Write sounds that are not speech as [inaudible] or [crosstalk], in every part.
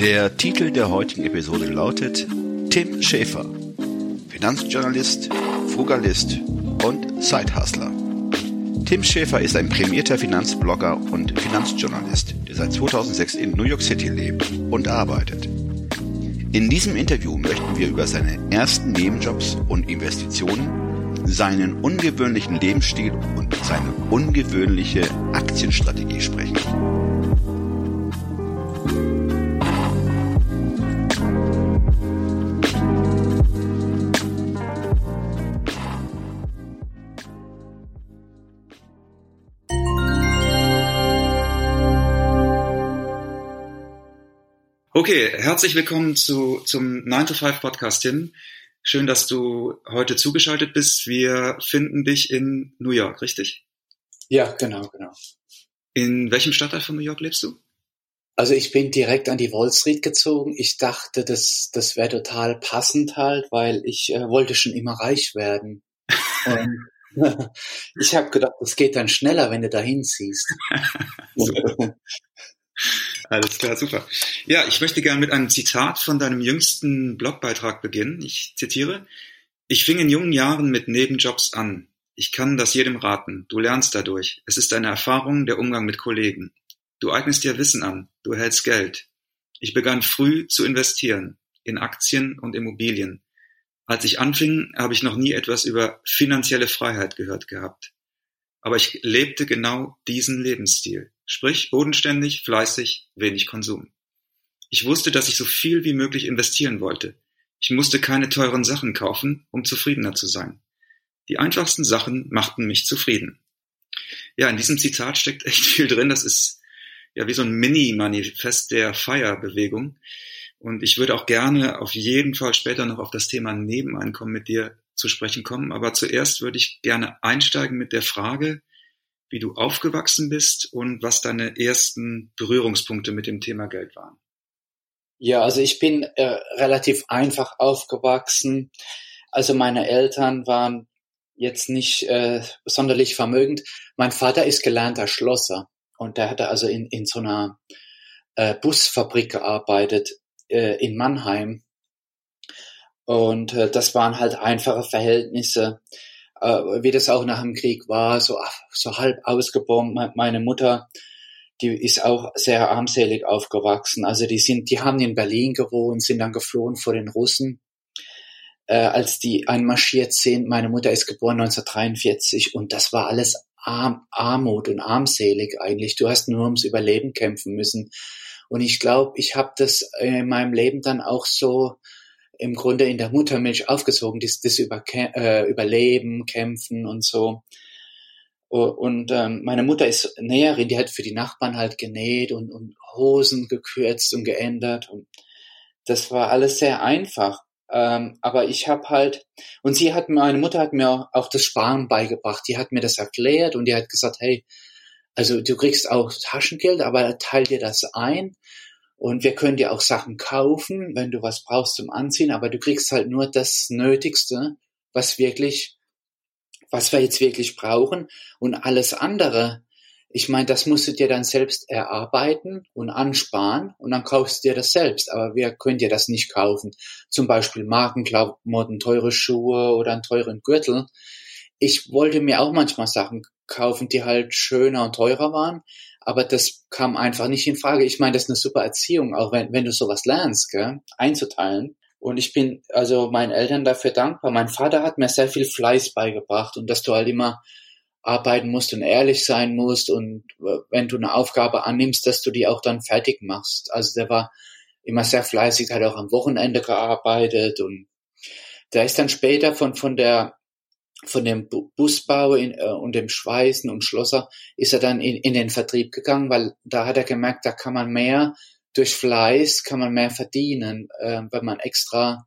Der Titel der heutigen Episode lautet Tim Schäfer, Finanzjournalist, Frugalist und Sidehustler. Tim Schäfer ist ein prämierter Finanzblogger und Finanzjournalist, der seit 2006 in New York City lebt und arbeitet. In diesem Interview möchten wir über seine ersten Nebenjobs und Investitionen, seinen ungewöhnlichen Lebensstil und seine ungewöhnliche Aktienstrategie sprechen. Okay, herzlich willkommen zu, zum 9 to 5 Podcast, Tim. Schön, dass du heute zugeschaltet bist. Wir finden dich in New York, richtig? Ja, genau, genau. In welchem Stadtteil von New York lebst du? Also ich bin direkt an die Wall Street gezogen. Ich dachte, das, das wäre total passend halt, weil ich äh, wollte schon immer reich werden. [laughs] Ich habe gedacht, das geht dann schneller, wenn du dahin ziehst. [laughs] [laughs] Alles klar, super. Ja, ich möchte gerne mit einem Zitat von deinem jüngsten Blogbeitrag beginnen. Ich zitiere. Ich fing in jungen Jahren mit Nebenjobs an. Ich kann das jedem raten. Du lernst dadurch. Es ist eine Erfahrung, der Umgang mit Kollegen. Du eignest dir Wissen an. Du hältst Geld. Ich begann früh zu investieren. In Aktien und Immobilien. Als ich anfing, habe ich noch nie etwas über finanzielle Freiheit gehört gehabt. Aber ich lebte genau diesen Lebensstil. Sprich, bodenständig, fleißig, wenig Konsum. Ich wusste, dass ich so viel wie möglich investieren wollte. Ich musste keine teuren Sachen kaufen, um zufriedener zu sein. Die einfachsten Sachen machten mich zufrieden. Ja, in diesem Zitat steckt echt viel drin. Das ist ja wie so ein Mini-Manifest der Feierbewegung. Und ich würde auch gerne auf jeden Fall später noch auf das Thema Nebeneinkommen mit dir zu sprechen kommen. Aber zuerst würde ich gerne einsteigen mit der Frage, wie du aufgewachsen bist und was deine ersten Berührungspunkte mit dem Thema Geld waren. Ja, also ich bin äh, relativ einfach aufgewachsen. Also meine Eltern waren jetzt nicht äh, sonderlich vermögend. Mein Vater ist gelernter Schlosser und der hatte also in, in so einer äh, Busfabrik gearbeitet äh, in Mannheim. Und äh, das waren halt einfache Verhältnisse äh, wie das auch nach dem Krieg war, so, so halb ausgebombt. Meine Mutter, die ist auch sehr armselig aufgewachsen. Also die sind, die haben in Berlin gewohnt, sind dann geflohen vor den Russen. Äh, als die einmarschiert sind, meine Mutter ist geboren 1943 und das war alles Arm, Armut und armselig eigentlich. Du hast nur ums Überleben kämpfen müssen. Und ich glaube, ich habe das in meinem Leben dann auch so im Grunde in der Muttermilch aufgezogen, das, das über, äh, Überleben, Kämpfen und so. Und ähm, meine Mutter ist Näherin, die hat für die Nachbarn halt genäht und, und Hosen gekürzt und geändert. Und das war alles sehr einfach. Ähm, aber ich habe halt, und sie hat, meine Mutter hat mir auch das Sparen beigebracht. Die hat mir das erklärt und die hat gesagt, hey, also du kriegst auch Taschengeld, aber teil dir das ein und wir können dir auch Sachen kaufen, wenn du was brauchst zum Anziehen, aber du kriegst halt nur das Nötigste, was wirklich, was wir jetzt wirklich brauchen. Und alles andere, ich meine, das musst du dir dann selbst erarbeiten und ansparen und dann kaufst du dir das selbst. Aber wir können dir das nicht kaufen. Zum Beispiel Markenklamotten, teure Schuhe oder einen teuren Gürtel. Ich wollte mir auch manchmal Sachen kaufen, die halt schöner und teurer waren aber das kam einfach nicht in Frage. Ich meine, das ist eine super Erziehung, auch wenn, wenn du sowas lernst, gell, einzuteilen. Und ich bin also meinen Eltern dafür dankbar. Mein Vater hat mir sehr viel Fleiß beigebracht und dass du halt immer arbeiten musst und ehrlich sein musst und äh, wenn du eine Aufgabe annimmst, dass du die auch dann fertig machst. Also der war immer sehr fleißig, hat auch am Wochenende gearbeitet und der ist dann später von, von der von dem Busbau in, äh, und dem Schweißen und Schlosser ist er dann in, in den Vertrieb gegangen, weil da hat er gemerkt, da kann man mehr durch Fleiß kann man mehr verdienen, äh, wenn man extra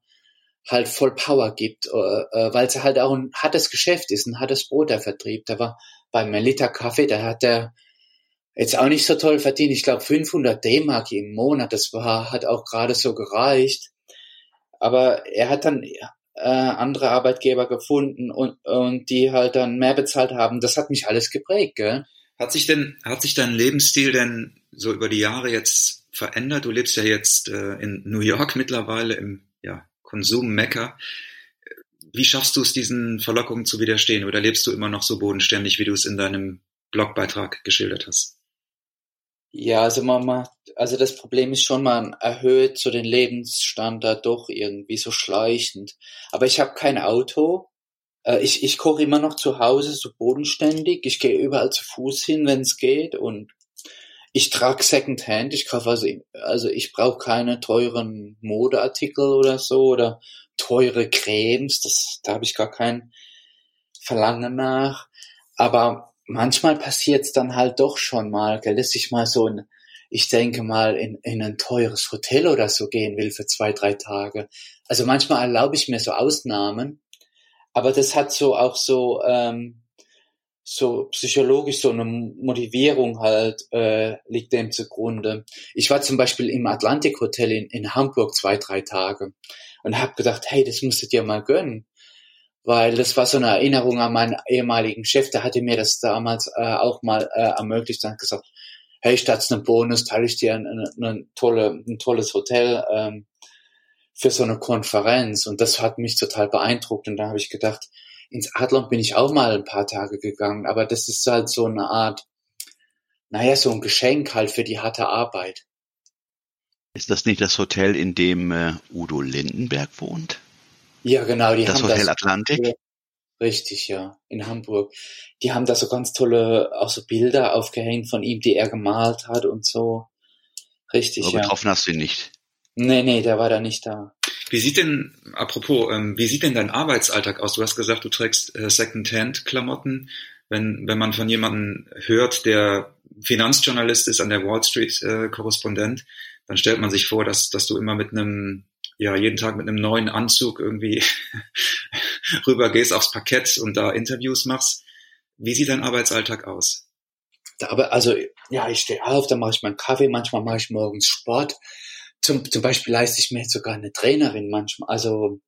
halt voll Power gibt, äh, äh, weil es halt auch ein hartes Geschäft ist, ein hartes Brot der Vertrieb. Da war bei Melita Kaffee, da hat er jetzt auch nicht so toll verdient. Ich glaube 500 D-Mark im Monat, das war, hat auch gerade so gereicht. Aber er hat dann äh, andere Arbeitgeber gefunden und, und die halt dann mehr bezahlt haben. Das hat mich alles geprägt, gell? Hat sich denn, hat sich dein Lebensstil denn so über die Jahre jetzt verändert? Du lebst ja jetzt äh, in New York mittlerweile im ja, Konsum-Mekka. Wie schaffst du es, diesen Verlockungen zu widerstehen? Oder lebst du immer noch so bodenständig, wie du es in deinem Blogbeitrag geschildert hast? Ja, also man macht, also das Problem ist schon, man erhöht so den Lebensstandard doch irgendwie so schleichend. Aber ich habe kein Auto. Äh, ich, ich koche immer noch zu Hause so bodenständig. Ich gehe überall zu Fuß hin, wenn es geht. Und ich trage Secondhand. Ich kaufe also, also ich brauche keine teuren Modeartikel oder so oder teure Cremes. Das, da habe ich gar kein Verlangen nach. Aber manchmal passiert's dann halt doch schon mal, gell, dass ich mal so ein, ich denke mal, in, in ein teures Hotel oder so gehen will für zwei, drei Tage. Also manchmal erlaube ich mir so Ausnahmen, aber das hat so auch so, ähm, so psychologisch so eine Motivierung halt äh, liegt dem zugrunde. Ich war zum Beispiel im Atlantik Hotel in, in Hamburg zwei, drei Tage und habe gedacht, hey, das musst du dir mal gönnen weil das war so eine Erinnerung an meinen ehemaligen Chef, der hatte mir das damals äh, auch mal äh, ermöglicht und gesagt, hey, statt einem Bonus teile ich dir ein, ein, ein, tolle, ein tolles Hotel ähm, für so eine Konferenz und das hat mich total beeindruckt und da habe ich gedacht, ins Adlon bin ich auch mal ein paar Tage gegangen, aber das ist halt so eine Art, naja, so ein Geschenk halt für die harte Arbeit. Ist das nicht das Hotel, in dem äh, Udo Lindenberg wohnt? Ja, genau, die das haben Hotel das. Atlantik? Richtig, ja, in Hamburg. Die haben da so ganz tolle, auch so Bilder aufgehängt von ihm, die er gemalt hat und so. Richtig, Aber ja. getroffen hast du ihn nicht. Nee, nee, der war da nicht da. Wie sieht denn, apropos, ähm, wie sieht denn dein Arbeitsalltag aus? Du hast gesagt, du trägst äh, Second-Hand-Klamotten. Wenn, wenn man von jemandem hört, der Finanzjournalist ist, an der Wall Street äh, Korrespondent, dann stellt man sich vor, dass, dass du immer mit einem ja jeden Tag mit einem neuen Anzug irgendwie [laughs] rüber gehst aufs Parkett und da Interviews machst. Wie sieht dein Arbeitsalltag aus? Da, aber also ja, ich stehe auf, dann mache ich meinen Kaffee, manchmal mache ich morgens Sport. Zum, zum Beispiel leiste ich mir jetzt sogar eine Trainerin manchmal, also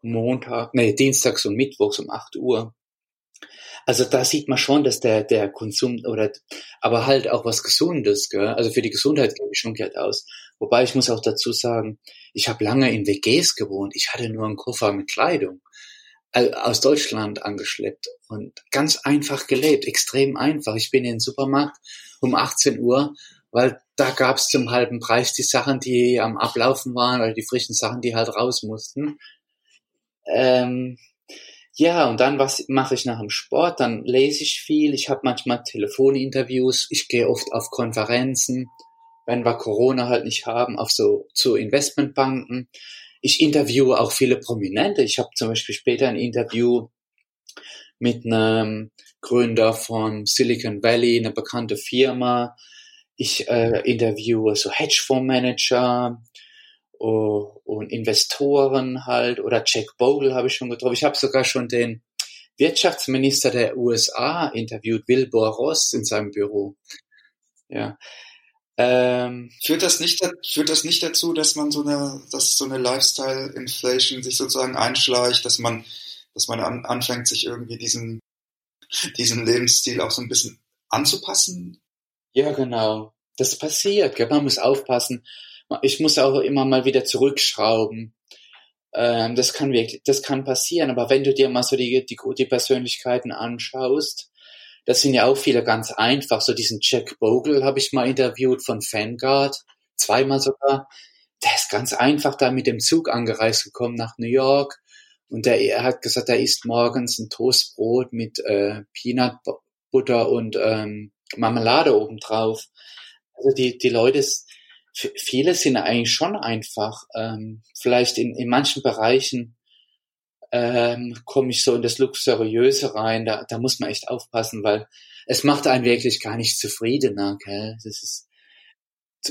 Montag, nee, Dienstags und Mittwochs um 8 Uhr. Also da sieht man schon, dass der, der Konsum oder aber halt auch was Gesundes, gell? Also für die Gesundheit gebe ich schon Geld aus. Wobei ich muss auch dazu sagen, ich habe lange in WGs gewohnt. Ich hatte nur einen Koffer mit Kleidung aus Deutschland angeschleppt und ganz einfach gelebt, extrem einfach. Ich bin in den Supermarkt um 18 Uhr, weil da gab's zum halben Preis die Sachen, die am Ablaufen waren oder die frischen Sachen, die halt raus mussten. Ähm, ja, und dann was mache ich nach dem Sport? Dann lese ich viel. Ich habe manchmal Telefoninterviews. Ich gehe oft auf Konferenzen, wenn wir Corona halt nicht haben, auf so zu Investmentbanken. Ich interviewe auch viele Prominente. Ich habe zum Beispiel später ein Interview mit einem Gründer von Silicon Valley, eine bekannte Firma. Ich äh, interviewe so Hedgefondsmanager, und Investoren halt oder Jack Bogle habe ich schon getroffen. Ich habe sogar schon den Wirtschaftsminister der USA interviewt, Wilbur Ross in seinem Büro. Ja. Ähm, führt das nicht führt das nicht dazu, dass man so eine dass so eine Lifestyle Inflation sich sozusagen einschleicht, dass man dass man an, anfängt sich irgendwie diesen diesen Lebensstil auch so ein bisschen anzupassen? Ja, genau. Das passiert. Gell? Man muss aufpassen ich muss auch immer mal wieder zurückschrauben. Ähm, das kann wirklich, das kann passieren. Aber wenn du dir mal so die, die, die Persönlichkeiten anschaust, das sind ja auch viele ganz einfach. So diesen Jack Bogle habe ich mal interviewt von Vanguard, zweimal sogar. Der ist ganz einfach da mit dem Zug angereist gekommen nach New York. Und der, er hat gesagt, er isst morgens ein Toastbrot mit äh, Peanut Butter und ähm, Marmelade obendrauf. Also die, die Leute, viele sind eigentlich schon einfach, ähm, vielleicht in, in manchen Bereichen ähm, komme ich so in das Luxuriöse rein. Da, da muss man echt aufpassen, weil es macht einen wirklich gar nicht zufriedener. Gell? Das ist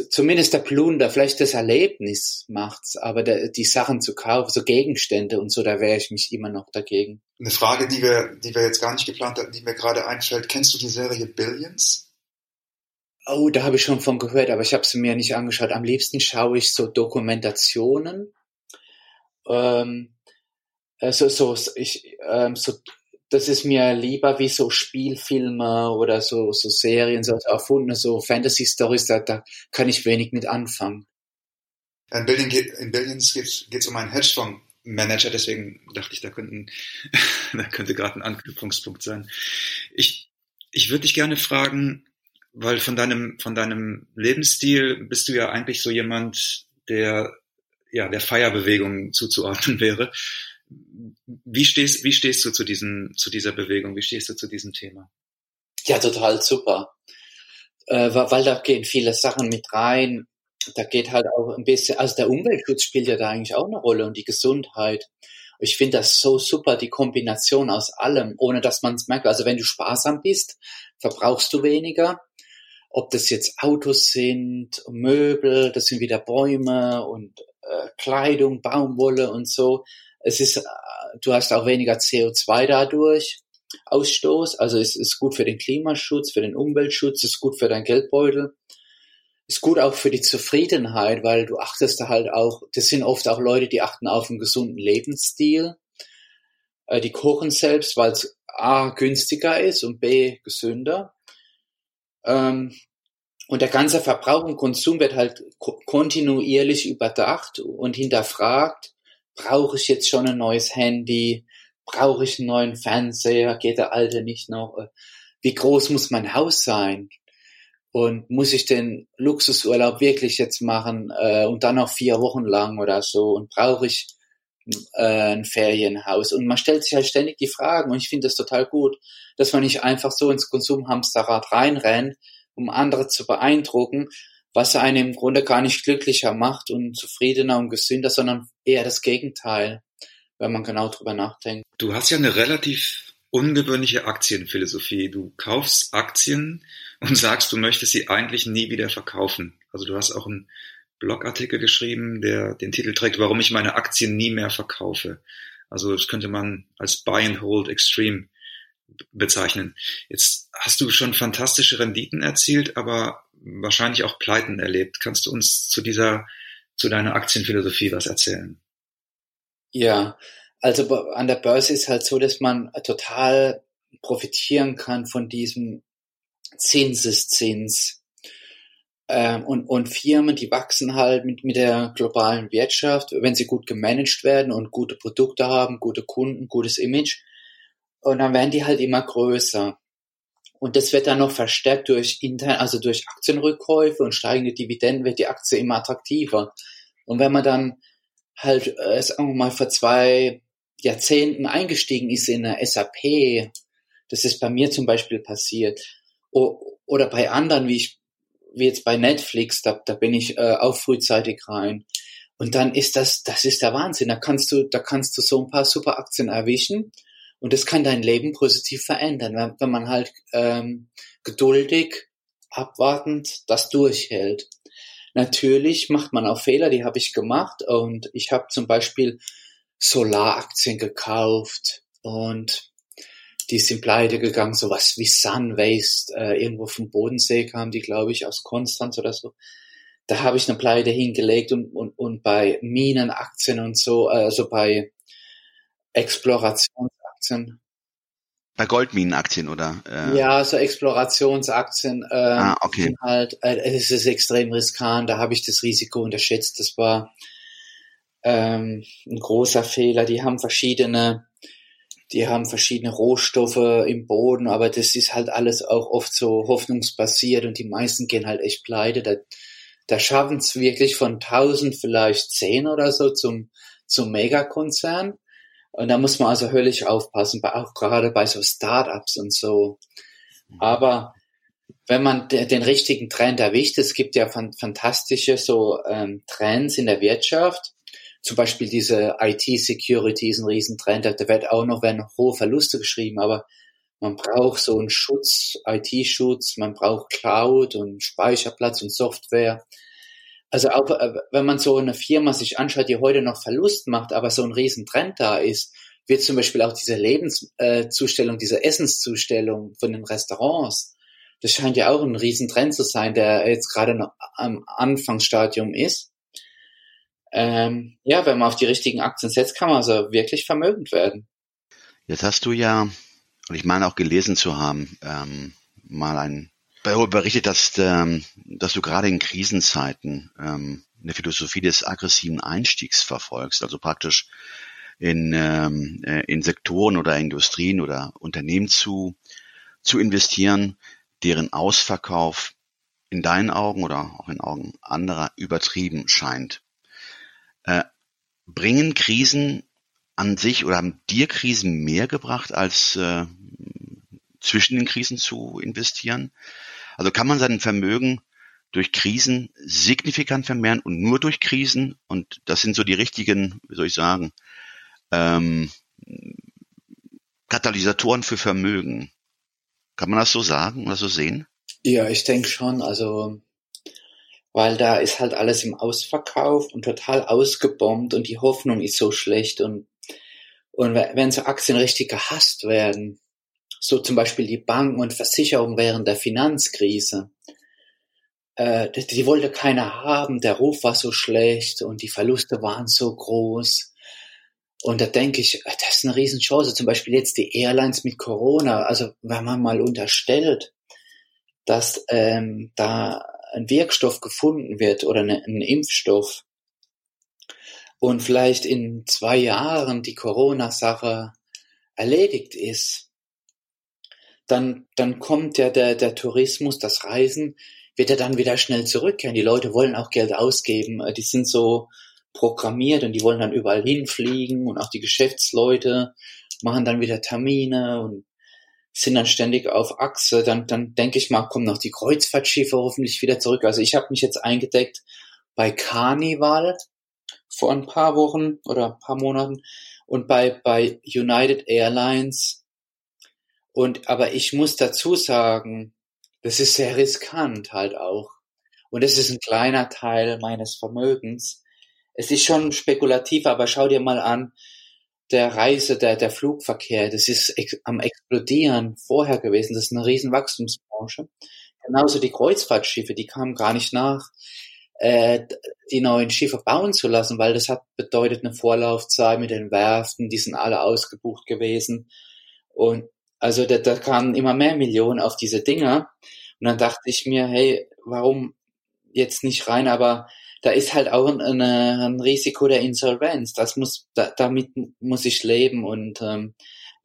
zumindest der Plunder, vielleicht das Erlebnis macht's, aber der, die Sachen zu kaufen, so Gegenstände und so, da wäre ich mich immer noch dagegen. Eine Frage, die wir, die wir jetzt gar nicht geplant hatten, die mir gerade einfällt, kennst du die Serie Billions? Oh, da habe ich schon von gehört, aber ich habe sie mir nicht angeschaut. Am liebsten schaue ich so Dokumentationen. Ähm, also so, ich, ähm, so das ist mir lieber wie so Spielfilme oder so, so Serien, so erfundene, so Fantasy-Stories, da, da kann ich wenig mit anfangen. In, Billion geht, in Billions geht es um einen Hedgefonds-Manager, deswegen dachte ich, da, könnten, [laughs] da könnte gerade ein Anknüpfungspunkt sein. Ich, ich würde dich gerne fragen, weil von deinem, von deinem Lebensstil bist du ja eigentlich so jemand, der ja der Feierbewegung zuzuordnen [laughs] wäre. Wie stehst, wie stehst du zu, diesen, zu dieser Bewegung? Wie stehst du zu diesem Thema? Ja, total super. Äh, weil da gehen viele Sachen mit rein. Da geht halt auch ein bisschen, also der Umweltschutz spielt ja da eigentlich auch eine Rolle und die Gesundheit. Ich finde das so super, die Kombination aus allem, ohne dass man es merkt. Also wenn du sparsam bist, verbrauchst du weniger. Ob das jetzt Autos sind, Möbel, das sind wieder Bäume und äh, Kleidung, Baumwolle und so es ist, äh, du hast auch weniger CO2 dadurch. Ausstoß, also es ist gut für den Klimaschutz, für den Umweltschutz, ist gut für dein Geldbeutel, ist gut auch für die Zufriedenheit, weil du achtest da halt auch, das sind oft auch Leute, die achten auf einen gesunden Lebensstil, äh, die kochen selbst, weil es A günstiger ist und B gesünder. Ähm, und der ganze Verbrauch und Konsum wird halt kontinuierlich überdacht und hinterfragt brauche ich jetzt schon ein neues Handy? Brauche ich einen neuen Fernseher? Geht der alte nicht noch? Wie groß muss mein Haus sein? Und muss ich den Luxusurlaub wirklich jetzt machen äh, und dann noch vier Wochen lang oder so? Und brauche ich äh, ein Ferienhaus? Und man stellt sich halt ständig die Fragen und ich finde das total gut, dass man nicht einfach so ins Konsumhamsterrad reinrennt, um andere zu beeindrucken, was einen im Grunde gar nicht glücklicher macht und zufriedener und gesünder, sondern eher das Gegenteil, wenn man genau drüber nachdenkt. Du hast ja eine relativ ungewöhnliche Aktienphilosophie. Du kaufst Aktien und sagst, du möchtest sie eigentlich nie wieder verkaufen. Also du hast auch einen Blogartikel geschrieben, der den Titel trägt, warum ich meine Aktien nie mehr verkaufe. Also das könnte man als Buy and Hold Extreme bezeichnen. Jetzt hast du schon fantastische Renditen erzielt, aber wahrscheinlich auch Pleiten erlebt. Kannst du uns zu dieser, zu deiner Aktienphilosophie was erzählen? Ja, also an der Börse ist halt so, dass man total profitieren kann von diesem Zinseszins. Ähm, und, und Firmen, die wachsen halt mit, mit der globalen Wirtschaft, wenn sie gut gemanagt werden und gute Produkte haben, gute Kunden, gutes Image. Und dann werden die halt immer größer. Und das wird dann noch verstärkt durch intern, also durch Aktienrückkäufe und steigende Dividenden wird die Aktie immer attraktiver. Und wenn man dann halt, äh, sagen wir mal, vor zwei Jahrzehnten eingestiegen ist in eine SAP, das ist bei mir zum Beispiel passiert, oder bei anderen, wie ich, wie jetzt bei Netflix, da, da bin ich äh, auch frühzeitig rein. Und dann ist das, das ist der Wahnsinn. Da kannst du, da kannst du so ein paar super Aktien erwischen und das kann dein Leben positiv verändern, wenn, wenn man halt ähm, geduldig, abwartend das durchhält. Natürlich macht man auch Fehler, die habe ich gemacht und ich habe zum Beispiel Solaraktien gekauft und die sind pleite gegangen, sowas wie Sunwaste, äh, irgendwo vom Bodensee kam die, glaube ich, aus Konstanz oder so. Da habe ich eine Pleite hingelegt und, und, und bei Minenaktien und so, also bei Exploration Aktien. Bei Goldminenaktien oder? Äh? Ja, so Explorationsaktien. Äh, ah, okay. Halt, äh, es ist extrem riskant. Da habe ich das Risiko unterschätzt. Das war ähm, ein großer Fehler. Die haben verschiedene, die haben verschiedene Rohstoffe im Boden, aber das ist halt alles auch oft so hoffnungsbasiert und die meisten gehen halt echt pleite. Da, da schaffen es wirklich von 1000 vielleicht 10 oder so zum zum Megakonzern. Und da muss man also höllisch aufpassen, auch gerade bei so Startups und so. Aber wenn man den richtigen Trend erwischt, es gibt ja fantastische so ähm, Trends in der Wirtschaft, zum Beispiel diese IT-Security ist ein Riesentrend, da wird auch noch werden hohe Verluste geschrieben, aber man braucht so einen Schutz, IT-Schutz, man braucht Cloud und Speicherplatz und Software. Also auch äh, wenn man so eine Firma sich anschaut, die heute noch Verlust macht, aber so ein Riesentrend da ist, wird zum Beispiel auch diese Lebenszustellung, diese Essenszustellung von den Restaurants, das scheint ja auch ein Riesentrend zu sein, der jetzt gerade noch am Anfangsstadium ist. Ähm, ja, wenn man auf die richtigen Aktien setzt, kann man also wirklich vermögend werden. Jetzt hast du ja, und ich meine auch gelesen zu haben, ähm, mal ein berichtet, dass, ähm, dass du gerade in Krisenzeiten ähm, eine Philosophie des aggressiven Einstiegs verfolgst, also praktisch in, ähm, äh, in Sektoren oder Industrien oder Unternehmen zu, zu investieren, deren Ausverkauf in deinen Augen oder auch in Augen anderer übertrieben scheint. Äh, bringen Krisen an sich oder haben dir Krisen mehr gebracht, als äh, zwischen den Krisen zu investieren? Also kann man sein Vermögen durch Krisen signifikant vermehren und nur durch Krisen? Und das sind so die richtigen, wie soll ich sagen, ähm, Katalysatoren für Vermögen. Kann man das so sagen oder so sehen? Ja, ich denke schon. Also, weil da ist halt alles im Ausverkauf und total ausgebombt und die Hoffnung ist so schlecht und und wenn so Aktien richtig gehasst werden, so zum Beispiel die Banken und Versicherungen während der Finanzkrise, äh, die, die wollte keiner haben, der Ruf war so schlecht und die Verluste waren so groß. Und da denke ich, das ist eine Riesenchance. Zum Beispiel jetzt die Airlines mit Corona. Also wenn man mal unterstellt, dass ähm, da ein Wirkstoff gefunden wird oder eine, ein Impfstoff und vielleicht in zwei Jahren die Corona-Sache erledigt ist, dann, dann kommt ja der, der Tourismus, das Reisen, wird er dann wieder schnell zurückkehren. Die Leute wollen auch Geld ausgeben. Die sind so, programmiert und die wollen dann überall hinfliegen und auch die Geschäftsleute machen dann wieder Termine und sind dann ständig auf Achse. Dann, dann denke ich mal, kommen noch die Kreuzfahrtschiffe hoffentlich wieder zurück. Also ich habe mich jetzt eingedeckt bei Carnival vor ein paar Wochen oder ein paar Monaten und bei, bei United Airlines. Und, aber ich muss dazu sagen, das ist sehr riskant halt auch. Und es ist ein kleiner Teil meines Vermögens es ist schon spekulativ, aber schau dir mal an, der Reise, der, der Flugverkehr, das ist ex am explodieren vorher gewesen. Das ist eine riesen Wachstumsbranche. Genauso die Kreuzfahrtschiffe, die kamen gar nicht nach, äh, die neuen Schiffe bauen zu lassen, weil das hat bedeutet eine Vorlaufzeit mit den Werften, die sind alle ausgebucht gewesen. Und also da, da kamen immer mehr Millionen auf diese Dinger. Und dann dachte ich mir, hey, warum jetzt nicht rein, aber da ist halt auch ein, eine, ein Risiko der Insolvenz. Das muss, da, damit muss ich leben und ähm,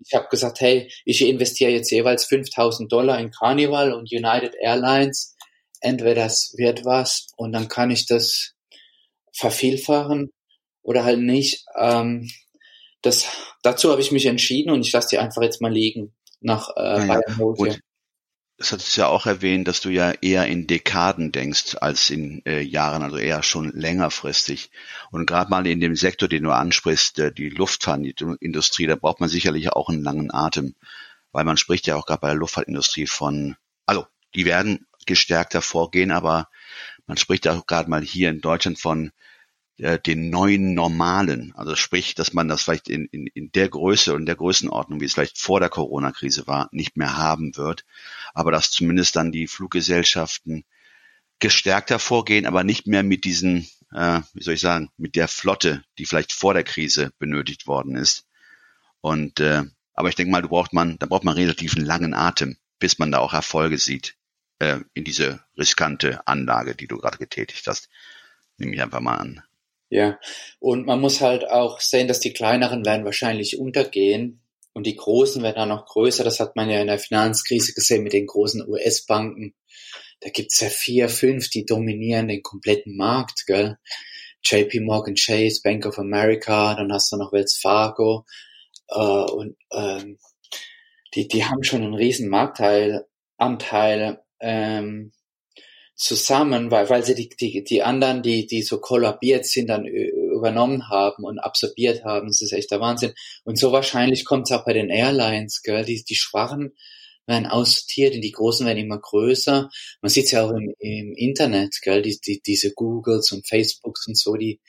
ich habe gesagt, hey, ich investiere jetzt jeweils 5000 Dollar in Carnival und United Airlines. Entweder das wird was und dann kann ich das vervielfachen oder halt nicht. Ähm, das, dazu habe ich mich entschieden und ich lasse die einfach jetzt mal liegen nach äh, ja, Bayern das hat es ja auch erwähnt, dass du ja eher in Dekaden denkst als in äh, Jahren, also eher schon längerfristig. Und gerade mal in dem Sektor, den du ansprichst, äh, die Luftfahrtindustrie, da braucht man sicherlich auch einen langen Atem, weil man spricht ja auch gerade bei der Luftfahrtindustrie von, also die werden gestärkt hervorgehen, aber man spricht ja auch gerade mal hier in Deutschland von äh, den neuen Normalen. Also sprich, dass man das vielleicht in, in, in der Größe und der Größenordnung, wie es vielleicht vor der Corona-Krise war, nicht mehr haben wird. Aber dass zumindest dann die Fluggesellschaften gestärkt hervorgehen, aber nicht mehr mit diesen, äh, wie soll ich sagen, mit der Flotte, die vielleicht vor der Krise benötigt worden ist. Und äh, aber ich denke mal, du braucht man, da braucht man relativ einen langen Atem, bis man da auch Erfolge sieht äh, in diese riskante Anlage, die du gerade getätigt hast. Nehme ich einfach mal an. Ja, und man muss halt auch sehen, dass die kleineren werden wahrscheinlich untergehen und die großen werden dann noch größer. Das hat man ja in der Finanzkrise gesehen mit den großen US-Banken. Da gibt's ja vier, fünf, die dominieren den kompletten Markt, gell? JP Morgan Chase, Bank of America, dann hast du noch Wells Fargo äh, und ähm, die, die haben schon einen riesen Marktteil, Anteil. Ähm, zusammen, weil, weil sie die, die, die anderen, die, die so kollabiert sind, dann übernommen haben und absorbiert haben. Das ist echt der Wahnsinn. Und so wahrscheinlich kommt es auch bei den Airlines, gell? Die, die Schwachen werden aussortiert und die Großen werden immer größer. Man sieht es ja auch im, im Internet, gell? Die, die, diese Googles und Facebooks und so, die,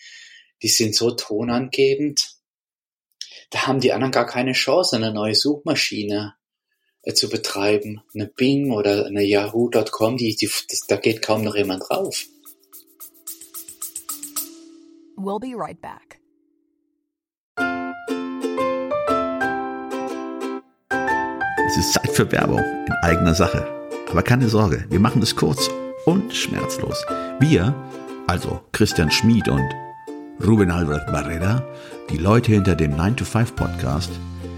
die sind so tonangebend. Da haben die anderen gar keine Chance, eine neue Suchmaschine zu betreiben. Eine Bing oder eine Yahoo.com, die, die, das, da geht kaum noch jemand drauf. We'll be right back. Es ist Zeit für Werbung in eigener Sache. Aber keine Sorge, wir machen es kurz und schmerzlos. Wir, also Christian Schmid und Ruben Albert Barrera, die Leute hinter dem 9to5 Podcast,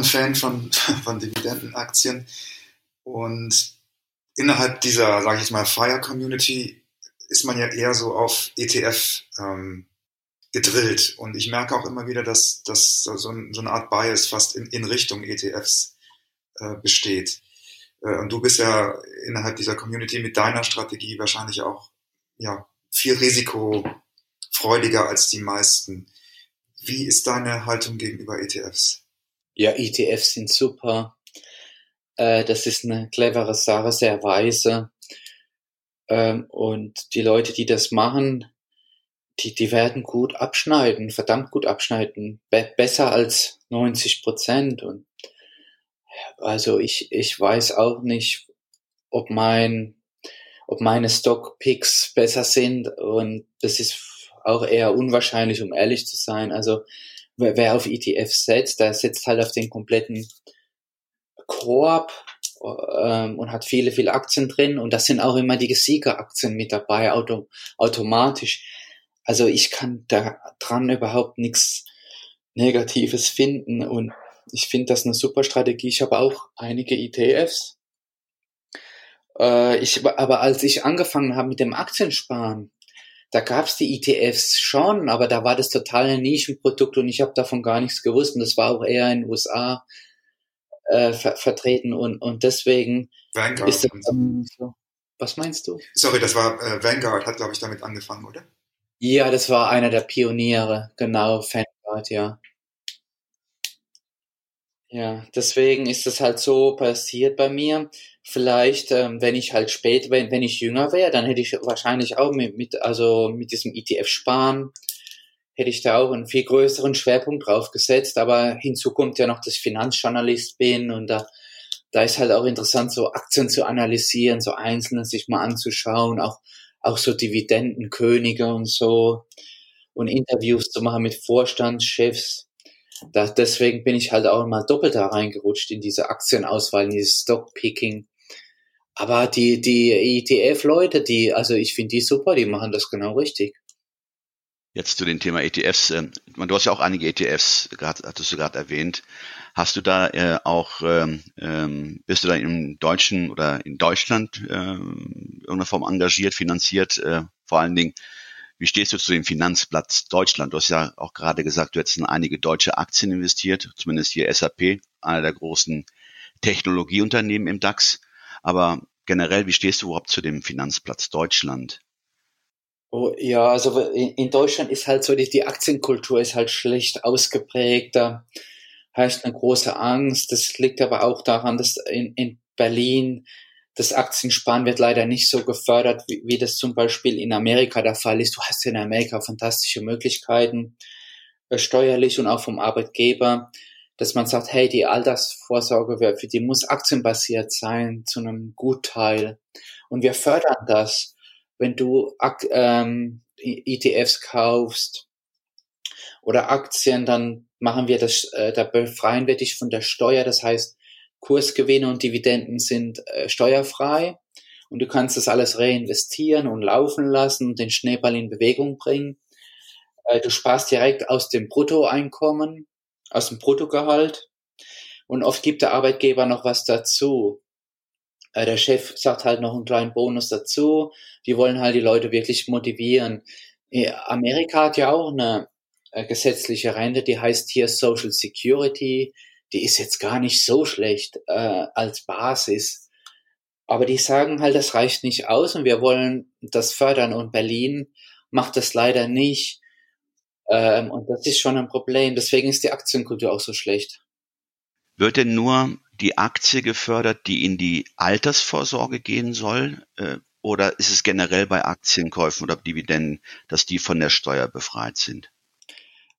Ein Fan von, [laughs] von Dividendenaktien und innerhalb dieser, sage ich jetzt mal, Fire-Community ist man ja eher so auf ETF ähm, gedrillt. Und ich merke auch immer wieder, dass, dass so, so eine Art Bias fast in, in Richtung ETFs äh, besteht. Äh, und du bist ja innerhalb dieser Community mit deiner Strategie wahrscheinlich auch ja, viel risikofreudiger als die meisten. Wie ist deine Haltung gegenüber ETFs? Ja, ETFs sind super. Äh, das ist eine clevere Sache, sehr weise. Ähm, und die Leute, die das machen, die, die werden gut abschneiden, verdammt gut abschneiden. Be besser als 90 Prozent. Und also ich, ich weiß auch nicht, ob mein, ob meine Stockpicks besser sind. Und das ist auch eher unwahrscheinlich, um ehrlich zu sein. Also wer, auf ETF setzt, der setzt halt auf den kompletten Korb ähm, und hat viele, viele Aktien drin. Und das sind auch immer die Siegeraktien mit dabei, auto, automatisch. Also ich kann da dran überhaupt nichts Negatives finden und ich finde das eine super Strategie. Ich habe auch einige ETFs. Äh, ich, aber als ich angefangen habe mit dem Aktiensparen, da gab's die ETFs schon, aber da war das total ein Nischenprodukt und ich habe davon gar nichts gewusst und das war auch eher in den USA äh, ver vertreten und, und deswegen Vanguard ist das so. Was meinst du? Sorry, das war äh, Vanguard, hat glaube ich damit angefangen, oder? Ja, das war einer der Pioniere, genau, Vanguard, ja. Ja, deswegen ist es halt so passiert bei mir. Vielleicht, ähm, wenn ich halt spät, wenn, wenn ich jünger wäre, dann hätte ich wahrscheinlich auch mit, mit also mit diesem ETF sparen, hätte ich da auch einen viel größeren Schwerpunkt drauf gesetzt. Aber hinzu kommt ja noch, dass ich Finanzjournalist bin und da, da ist halt auch interessant, so Aktien zu analysieren, so einzelne sich mal anzuschauen, auch auch so Dividendenkönige und so und Interviews zu machen mit Vorstandschefs. Da, deswegen bin ich halt auch mal doppelt da reingerutscht in diese Aktienauswahl, in dieses Stockpicking. Aber die, die ETF-Leute, die, also ich finde die super, die machen das genau richtig. Jetzt zu dem Thema ETFs. Ähm, du hast ja auch einige ETFs, hattest du gerade erwähnt. Hast du da äh, auch, ähm, ähm, bist du da im Deutschen oder in Deutschland äh, irgendeiner Form engagiert, finanziert? Äh, vor allen Dingen, wie stehst du zu dem Finanzplatz Deutschland? Du hast ja auch gerade gesagt, du hättest in einige deutsche Aktien investiert, zumindest hier SAP, einer der großen Technologieunternehmen im DAX. Aber generell, wie stehst du überhaupt zu dem Finanzplatz Deutschland? Oh, ja, also in, in Deutschland ist halt so, die, die Aktienkultur ist halt schlecht ausgeprägt. Da herrscht eine große Angst. Das liegt aber auch daran, dass in, in Berlin das Aktiensparen wird leider nicht so gefördert, wie, wie das zum Beispiel in Amerika der Fall ist. Du hast in Amerika fantastische Möglichkeiten. äh, steuerlich und auch vom Arbeitgeber, dass man sagt, hey, die Altersvorsorge, für die muss aktienbasiert sein zu einem Gutteil. Und wir fördern das. Wenn du ähm, ETFs kaufst oder Aktien, dann machen wir das, äh, da befreien wir dich von der Steuer. Das heißt, Kursgewinne und Dividenden sind äh, steuerfrei und du kannst das alles reinvestieren und laufen lassen und den Schneeball in Bewegung bringen. Äh, du sparst direkt aus dem Bruttoeinkommen, aus dem Bruttogehalt und oft gibt der Arbeitgeber noch was dazu. Äh, der Chef sagt halt noch einen kleinen Bonus dazu. Die wollen halt die Leute wirklich motivieren. Amerika hat ja auch eine äh, gesetzliche Rente, die heißt hier Social Security. Die ist jetzt gar nicht so schlecht äh, als Basis. Aber die sagen halt, das reicht nicht aus und wir wollen das fördern und Berlin macht das leider nicht. Ähm, und das ist schon ein Problem. Deswegen ist die Aktienkultur auch so schlecht. Wird denn nur die Aktie gefördert, die in die Altersvorsorge gehen soll? Äh, oder ist es generell bei Aktienkäufen oder Dividenden, dass die von der Steuer befreit sind?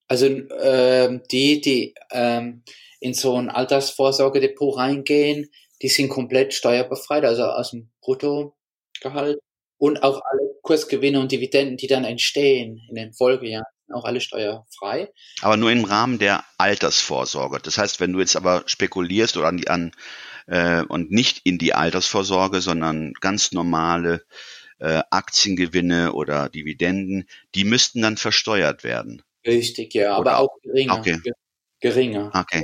Also äh, die, die ähm, in so ein Altersvorsorgedepot reingehen, die sind komplett steuerbefreit, also aus dem Bruttogehalt. Und auch alle Kursgewinne und Dividenden, die dann entstehen in den Folgejahren, auch alle steuerfrei. Aber nur im Rahmen der Altersvorsorge. Das heißt, wenn du jetzt aber spekulierst oder an die an äh, und nicht in die Altersvorsorge, sondern ganz normale äh, Aktiengewinne oder Dividenden, die müssten dann versteuert werden. Richtig, ja, oder aber auch geringer. Okay. Geringer. Okay.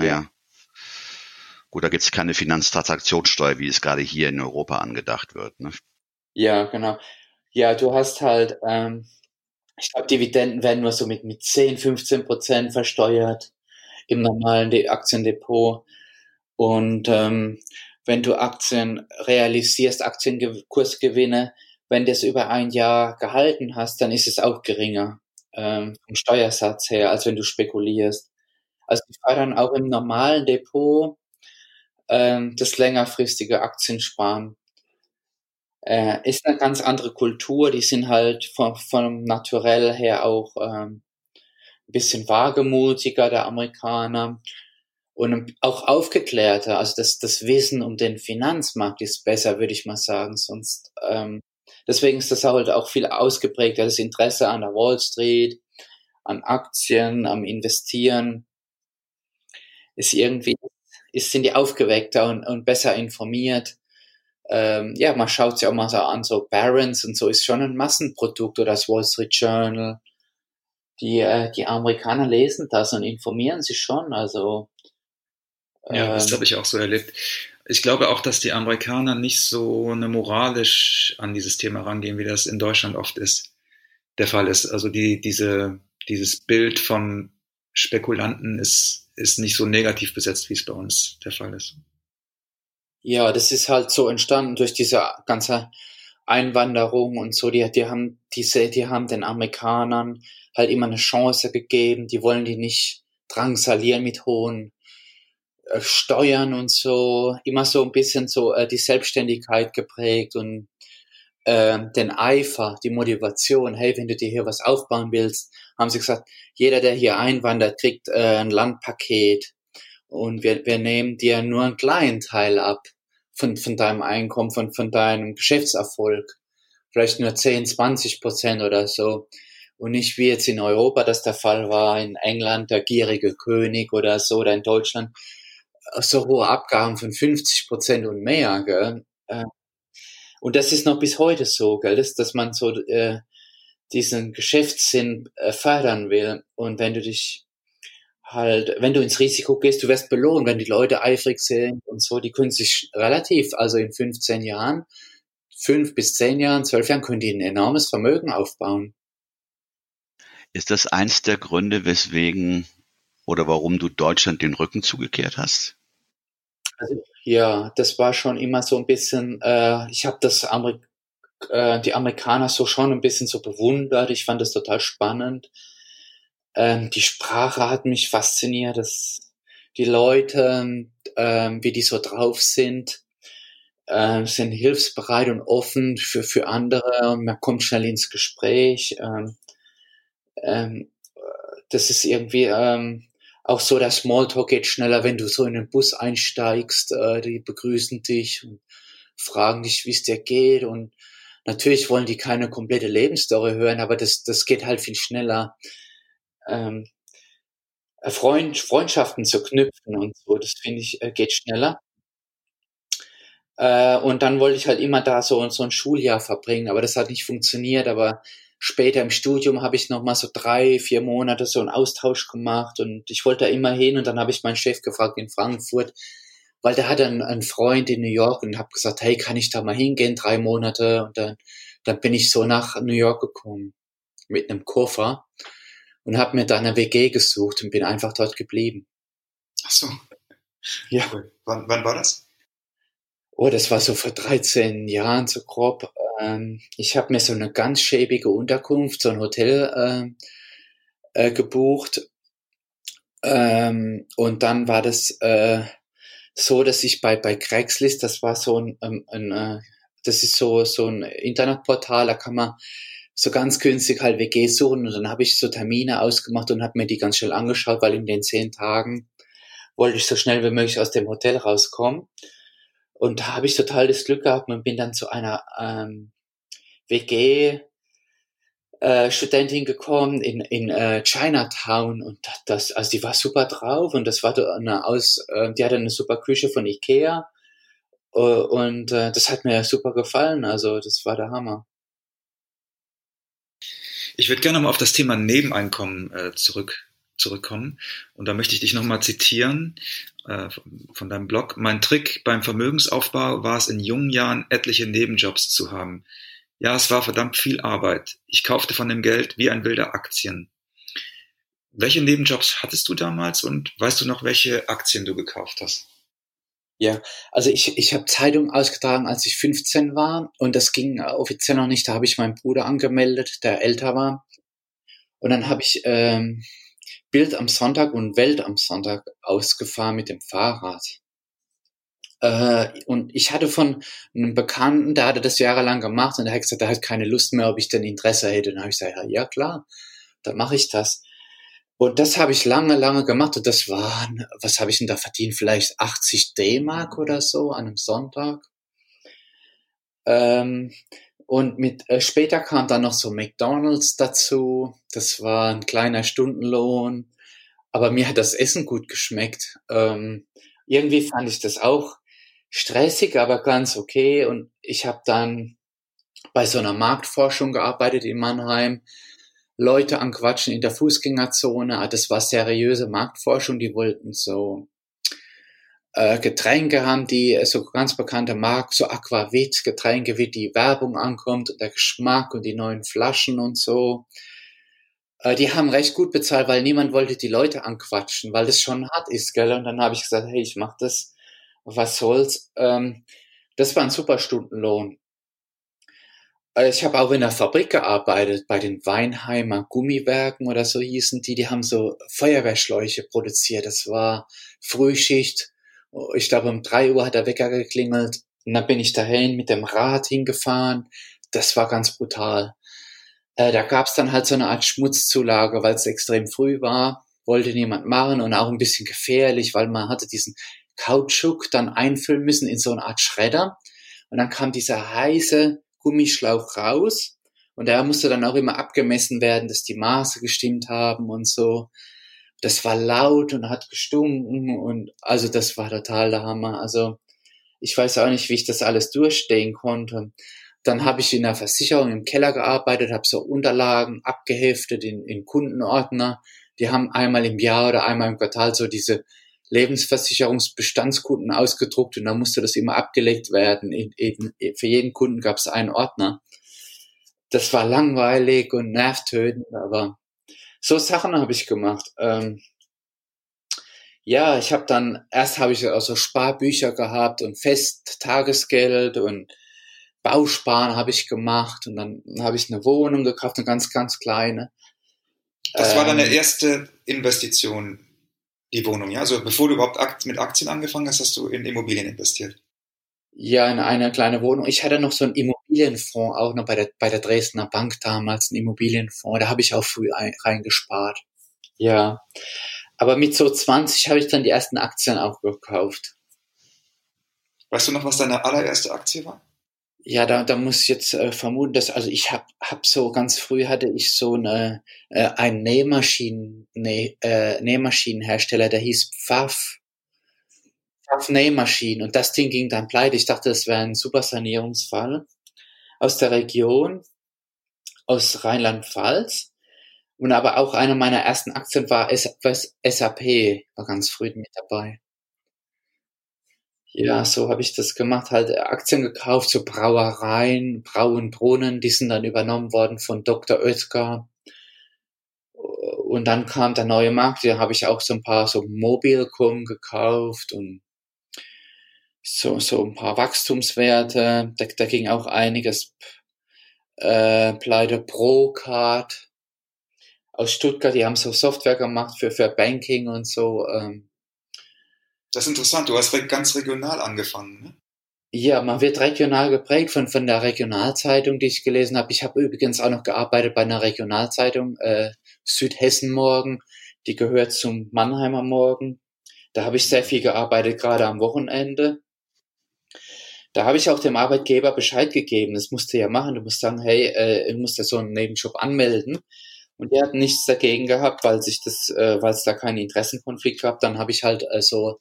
Naja. Ja. Gut, da gibt es keine Finanztransaktionssteuer, wie es gerade hier in Europa angedacht wird. Ne? Ja, genau. Ja, du hast halt, ähm, ich glaube, Dividenden werden nur so mit, mit 10, 15 Prozent versteuert im normalen Aktiendepot. Und ähm, wenn du Aktien realisierst, Aktienkursgewinne, wenn du es über ein Jahr gehalten hast, dann ist es auch geringer ähm, vom Steuersatz her, als wenn du spekulierst. Also die fördern auch im normalen Depot ähm, das längerfristige Aktiensparen. Äh, ist eine ganz andere Kultur, die sind halt vom, vom Naturell her auch ähm, ein bisschen wagemutiger, der Amerikaner, und auch aufgeklärter. Also das, das Wissen um den Finanzmarkt ist besser, würde ich mal sagen. Sonst ähm, deswegen ist das halt auch viel ausgeprägter, das Interesse an der Wall Street, an Aktien, am Investieren ist irgendwie ist, sind die aufgeweckter und, und besser informiert. Ähm, ja, man schaut sich auch mal so an, so Barons und so ist schon ein Massenprodukt oder das Wall Street Journal. Die, äh, die Amerikaner lesen das und informieren sich schon, also. Ja, das ähm, habe ich auch so erlebt. Ich glaube auch, dass die Amerikaner nicht so eine moralisch an dieses Thema rangehen, wie das in Deutschland oft ist, der Fall ist. Also die, diese, dieses Bild von Spekulanten ist ist nicht so negativ besetzt, wie es bei uns der Fall ist. Ja, das ist halt so entstanden durch diese ganze Einwanderung und so. Die, die haben diese, die haben den Amerikanern halt immer eine Chance gegeben. Die wollen die nicht drangsalieren mit hohen äh, Steuern und so. Immer so ein bisschen so äh, die Selbstständigkeit geprägt und äh, den Eifer, die Motivation. Hey, wenn du dir hier was aufbauen willst, haben sie gesagt, jeder, der hier einwandert, kriegt äh, ein Landpaket und wir, wir nehmen dir nur einen kleinen Teil ab von, von deinem Einkommen, von, von deinem Geschäftserfolg. Vielleicht nur 10, 20 Prozent oder so. Und nicht wie jetzt in Europa das der Fall war, in England der gierige König oder so, oder in Deutschland so hohe Abgaben von 50 Prozent und mehr. Gell? Und das ist noch bis heute so, gell? Dass, dass man so äh, diesen Geschäftssinn äh, fördern will. Und wenn du dich halt, wenn du ins Risiko gehst, du wirst belohnt, wenn die Leute eifrig sind und so, die können sich relativ, also in 15 Jahren, fünf bis zehn Jahren, zwölf Jahren, können die ein enormes Vermögen aufbauen. Ist das eins der Gründe, weswegen oder warum du Deutschland den Rücken zugekehrt hast? Also, ja, das war schon immer so ein bisschen, äh, ich habe das Amerik äh, die Amerikaner so schon ein bisschen so bewundert. Ich fand das total spannend. Ähm, die Sprache hat mich fasziniert, dass die Leute, ähm, wie die so drauf sind, äh, sind hilfsbereit und offen für, für andere man kommt schnell ins Gespräch. Ähm, ähm, das ist irgendwie ähm, auch so, der Smalltalk geht schneller, wenn du so in den Bus einsteigst. Äh, die begrüßen dich und fragen dich, wie es dir geht. Und natürlich wollen die keine komplette Lebensstory hören, aber das, das geht halt viel schneller. Ähm, Freund, Freundschaften zu knüpfen und so, das finde ich, äh, geht schneller. Äh, und dann wollte ich halt immer da so, so ein Schuljahr verbringen, aber das hat nicht funktioniert. Aber später im Studium habe ich noch mal so drei, vier Monate so einen Austausch gemacht und ich wollte da immer hin und dann habe ich meinen Chef gefragt in Frankfurt, weil der hatte einen, einen Freund in New York und habe gesagt, hey, kann ich da mal hingehen, drei Monate und dann, dann bin ich so nach New York gekommen mit einem Koffer und habe mir da eine WG gesucht und bin einfach dort geblieben. Ach so. Ja. Cool. Wann, wann war das? Oh, das war so vor 13 Jahren so grob. Ähm, ich habe mir so eine ganz schäbige Unterkunft, so ein Hotel äh, äh, gebucht. Ähm, und dann war das äh, so, dass ich bei, bei Craigslist, das war so ein, ein, ein äh, das ist so, so ein Internetportal, da kann man so ganz günstig halt WG suchen und dann habe ich so Termine ausgemacht und habe mir die ganz schnell angeschaut, weil in den zehn Tagen wollte ich so schnell wie möglich aus dem Hotel rauskommen. Und da habe ich total das Glück gehabt und bin dann zu einer ähm, WG äh, Studentin gekommen in, in äh, Chinatown und das, also die war super drauf und das war eine aus, äh, die hatte eine super Küche von Ikea äh, und äh, das hat mir super gefallen, also das war der Hammer. Ich würde gerne mal auf das Thema Nebeneinkommen äh, zurück, zurückkommen und da möchte ich dich nochmal zitieren äh, von deinem Blog. Mein Trick beim Vermögensaufbau war es in jungen Jahren etliche Nebenjobs zu haben. Ja, es war verdammt viel Arbeit. Ich kaufte von dem Geld wie ein wilder Aktien. Welche Nebenjobs hattest du damals und weißt du noch, welche Aktien du gekauft hast? Ja, also ich, ich habe Zeitung ausgetragen, als ich 15 war und das ging offiziell noch nicht. Da habe ich meinen Bruder angemeldet, der älter war. Und dann habe ich ähm, Bild am Sonntag und Welt am Sonntag ausgefahren mit dem Fahrrad. Äh, und ich hatte von einem Bekannten, der hatte das jahrelang gemacht und der hat gesagt, der hat keine Lust mehr, ob ich denn Interesse hätte. Und dann habe ich gesagt, ja klar, dann mache ich das. Und das habe ich lange, lange gemacht und das waren, was habe ich denn da verdient? Vielleicht 80 D-Mark oder so an einem Sonntag. Ähm, und mit äh, später kam dann noch so McDonald's dazu. Das war ein kleiner Stundenlohn. Aber mir hat das Essen gut geschmeckt. Ähm, irgendwie fand ich das auch stressig, aber ganz okay. Und ich habe dann bei so einer Marktforschung gearbeitet in Mannheim. Leute anquatschen in der Fußgängerzone. Ah, das war seriöse Marktforschung. Die wollten so Getränke haben, die äh, so ganz bekannte Marken, so Aquavit, Getränke, wie die Werbung ankommt und der Geschmack und die neuen Flaschen und so. Äh, die haben recht gut bezahlt, weil niemand wollte die Leute anquatschen, weil das schon hart ist, gell? Und dann habe ich gesagt, hey, ich mach das, was soll's. Ähm, das war ein super Stundenlohn. Äh, ich habe auch in der Fabrik gearbeitet, bei den Weinheimer Gummiwerken oder so hießen die. Die haben so Feuerwehrschläuche produziert. Das war Frühschicht ich glaube, um drei Uhr hat der Wecker geklingelt. Und dann bin ich dahin mit dem Rad hingefahren. Das war ganz brutal. Äh, da gab es dann halt so eine Art Schmutzzulage, weil es extrem früh war. Wollte niemand machen und auch ein bisschen gefährlich, weil man hatte diesen Kautschuk dann einfüllen müssen in so eine Art Schredder. Und dann kam dieser heiße Gummischlauch raus. Und der musste dann auch immer abgemessen werden, dass die Maße gestimmt haben und so das war laut und hat gestunken und also das war total der Hammer. Also ich weiß auch nicht, wie ich das alles durchstehen konnte. Dann habe ich in der Versicherung im Keller gearbeitet, habe so Unterlagen abgeheftet in, in Kundenordner. Die haben einmal im Jahr oder einmal im Quartal so diese Lebensversicherungsbestandskunden ausgedruckt und dann musste das immer abgelegt werden. In, in, für jeden Kunden gab es einen Ordner. Das war langweilig und nervtötend, aber so Sachen habe ich gemacht. Ähm, ja, ich habe dann, erst habe ich also Sparbücher gehabt und Festtagesgeld und Bausparen habe ich gemacht und dann habe ich eine Wohnung gekauft, eine ganz, ganz kleine. Das ähm, war deine erste Investition, die Wohnung, ja? Also bevor du überhaupt mit Aktien angefangen hast, hast du in Immobilien investiert. Ja, in eine kleine Wohnung. Ich hatte noch so einen Immobilienfonds, auch noch bei der, bei der Dresdner Bank damals, einen Immobilienfonds. Da habe ich auch früh ein, reingespart. Ja. Aber mit so 20 habe ich dann die ersten Aktien auch gekauft. Weißt du noch, was deine allererste Aktie war? Ja, da, da muss ich jetzt äh, vermuten, dass also ich hab, hab so ganz früh hatte ich so eine äh, ein Nähmaschinen Näh, äh, Nähmaschinenhersteller, der hieß Pfaff. Pfaff Nähmaschinen und das Ding ging dann pleite. Ich dachte, das wäre ein super Sanierungsfall aus der Region aus Rheinland-Pfalz und aber auch einer meiner ersten Aktien war SAP, war ganz früh mit dabei. Ja, so habe ich das gemacht, halt Aktien gekauft, so Brauereien, Brauenbrunnen, die sind dann übernommen worden von Dr. Oetker. Und dann kam der neue Markt, da habe ich auch so ein paar so Mobilcom gekauft und so, so ein paar Wachstumswerte. Da, da ging auch einiges äh, pleite Procard aus Stuttgart, die haben so Software gemacht für, für Banking und so. Ähm, das ist interessant, du hast ganz regional angefangen, ne? Ja, man wird regional geprägt von, von der Regionalzeitung, die ich gelesen habe. Ich habe übrigens auch noch gearbeitet bei einer Regionalzeitung, äh, Südhessen Morgen, die gehört zum Mannheimer Morgen. Da habe ich sehr viel gearbeitet, gerade am Wochenende. Da habe ich auch dem Arbeitgeber Bescheid gegeben. Das musste ja machen. Du musst sagen, hey, äh, du musst ja so einen Nebenjob anmelden. Und der hat nichts dagegen gehabt, weil sich das, äh, weil es da keinen Interessenkonflikt gab. Dann habe ich halt also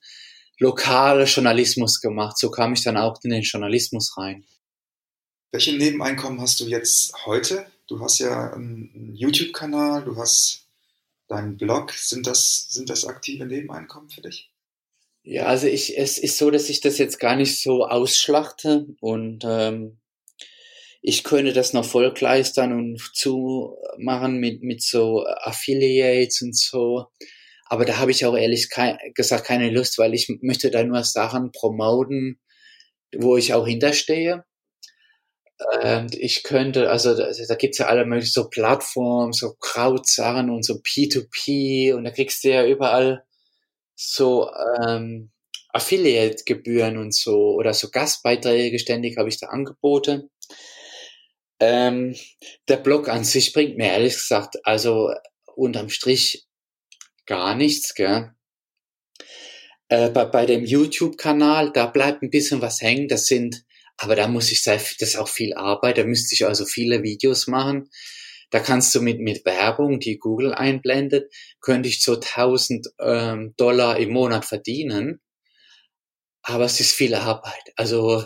lokale Journalismus gemacht. So kam ich dann auch in den Journalismus rein. Welche Nebeneinkommen hast du jetzt heute? Du hast ja einen YouTube-Kanal, du hast deinen Blog. Sind das, sind das aktive Nebeneinkommen für dich? Ja, also ich, es ist so, dass ich das jetzt gar nicht so ausschlachte und ähm, ich könnte das noch voll kleistern und zumachen mit, mit so Affiliates und so. Aber da habe ich auch ehrlich gesagt keine Lust, weil ich möchte da nur Sachen promoten, wo ich auch hinterstehe. Und ich könnte, also da, da gibt's ja alle möglichen so Plattformen, so Krautsachen und so P2P und da kriegst du ja überall so ähm, Affiliate-Gebühren und so oder so Gastbeiträge ständig habe ich da Angebote. Ähm, der Blog an sich bringt mir ehrlich gesagt, also unterm Strich gar nichts, gell? Äh, bei, bei dem YouTube-Kanal, da bleibt ein bisschen was hängen. Das sind, aber da muss ich sagen, das ist auch viel Arbeit. Da müsste ich also viele Videos machen. Da kannst du mit, mit Werbung, die Google einblendet, könnte ich so 1000 ähm, Dollar im Monat verdienen. Aber es ist viel Arbeit. Also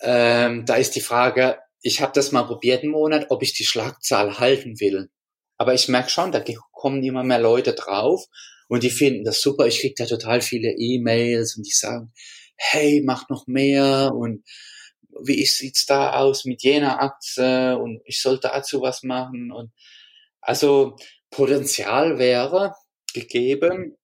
ähm, da ist die Frage, ich habe das mal probiert einen Monat, ob ich die Schlagzahl halten will. Aber ich merke schon, da kommen immer mehr Leute drauf und die finden das super. Ich kriege da total viele E-Mails und die sagen, hey, mach noch mehr und wie sieht's da aus mit jener Aktie und ich soll dazu was machen und also Potenzial wäre gegeben,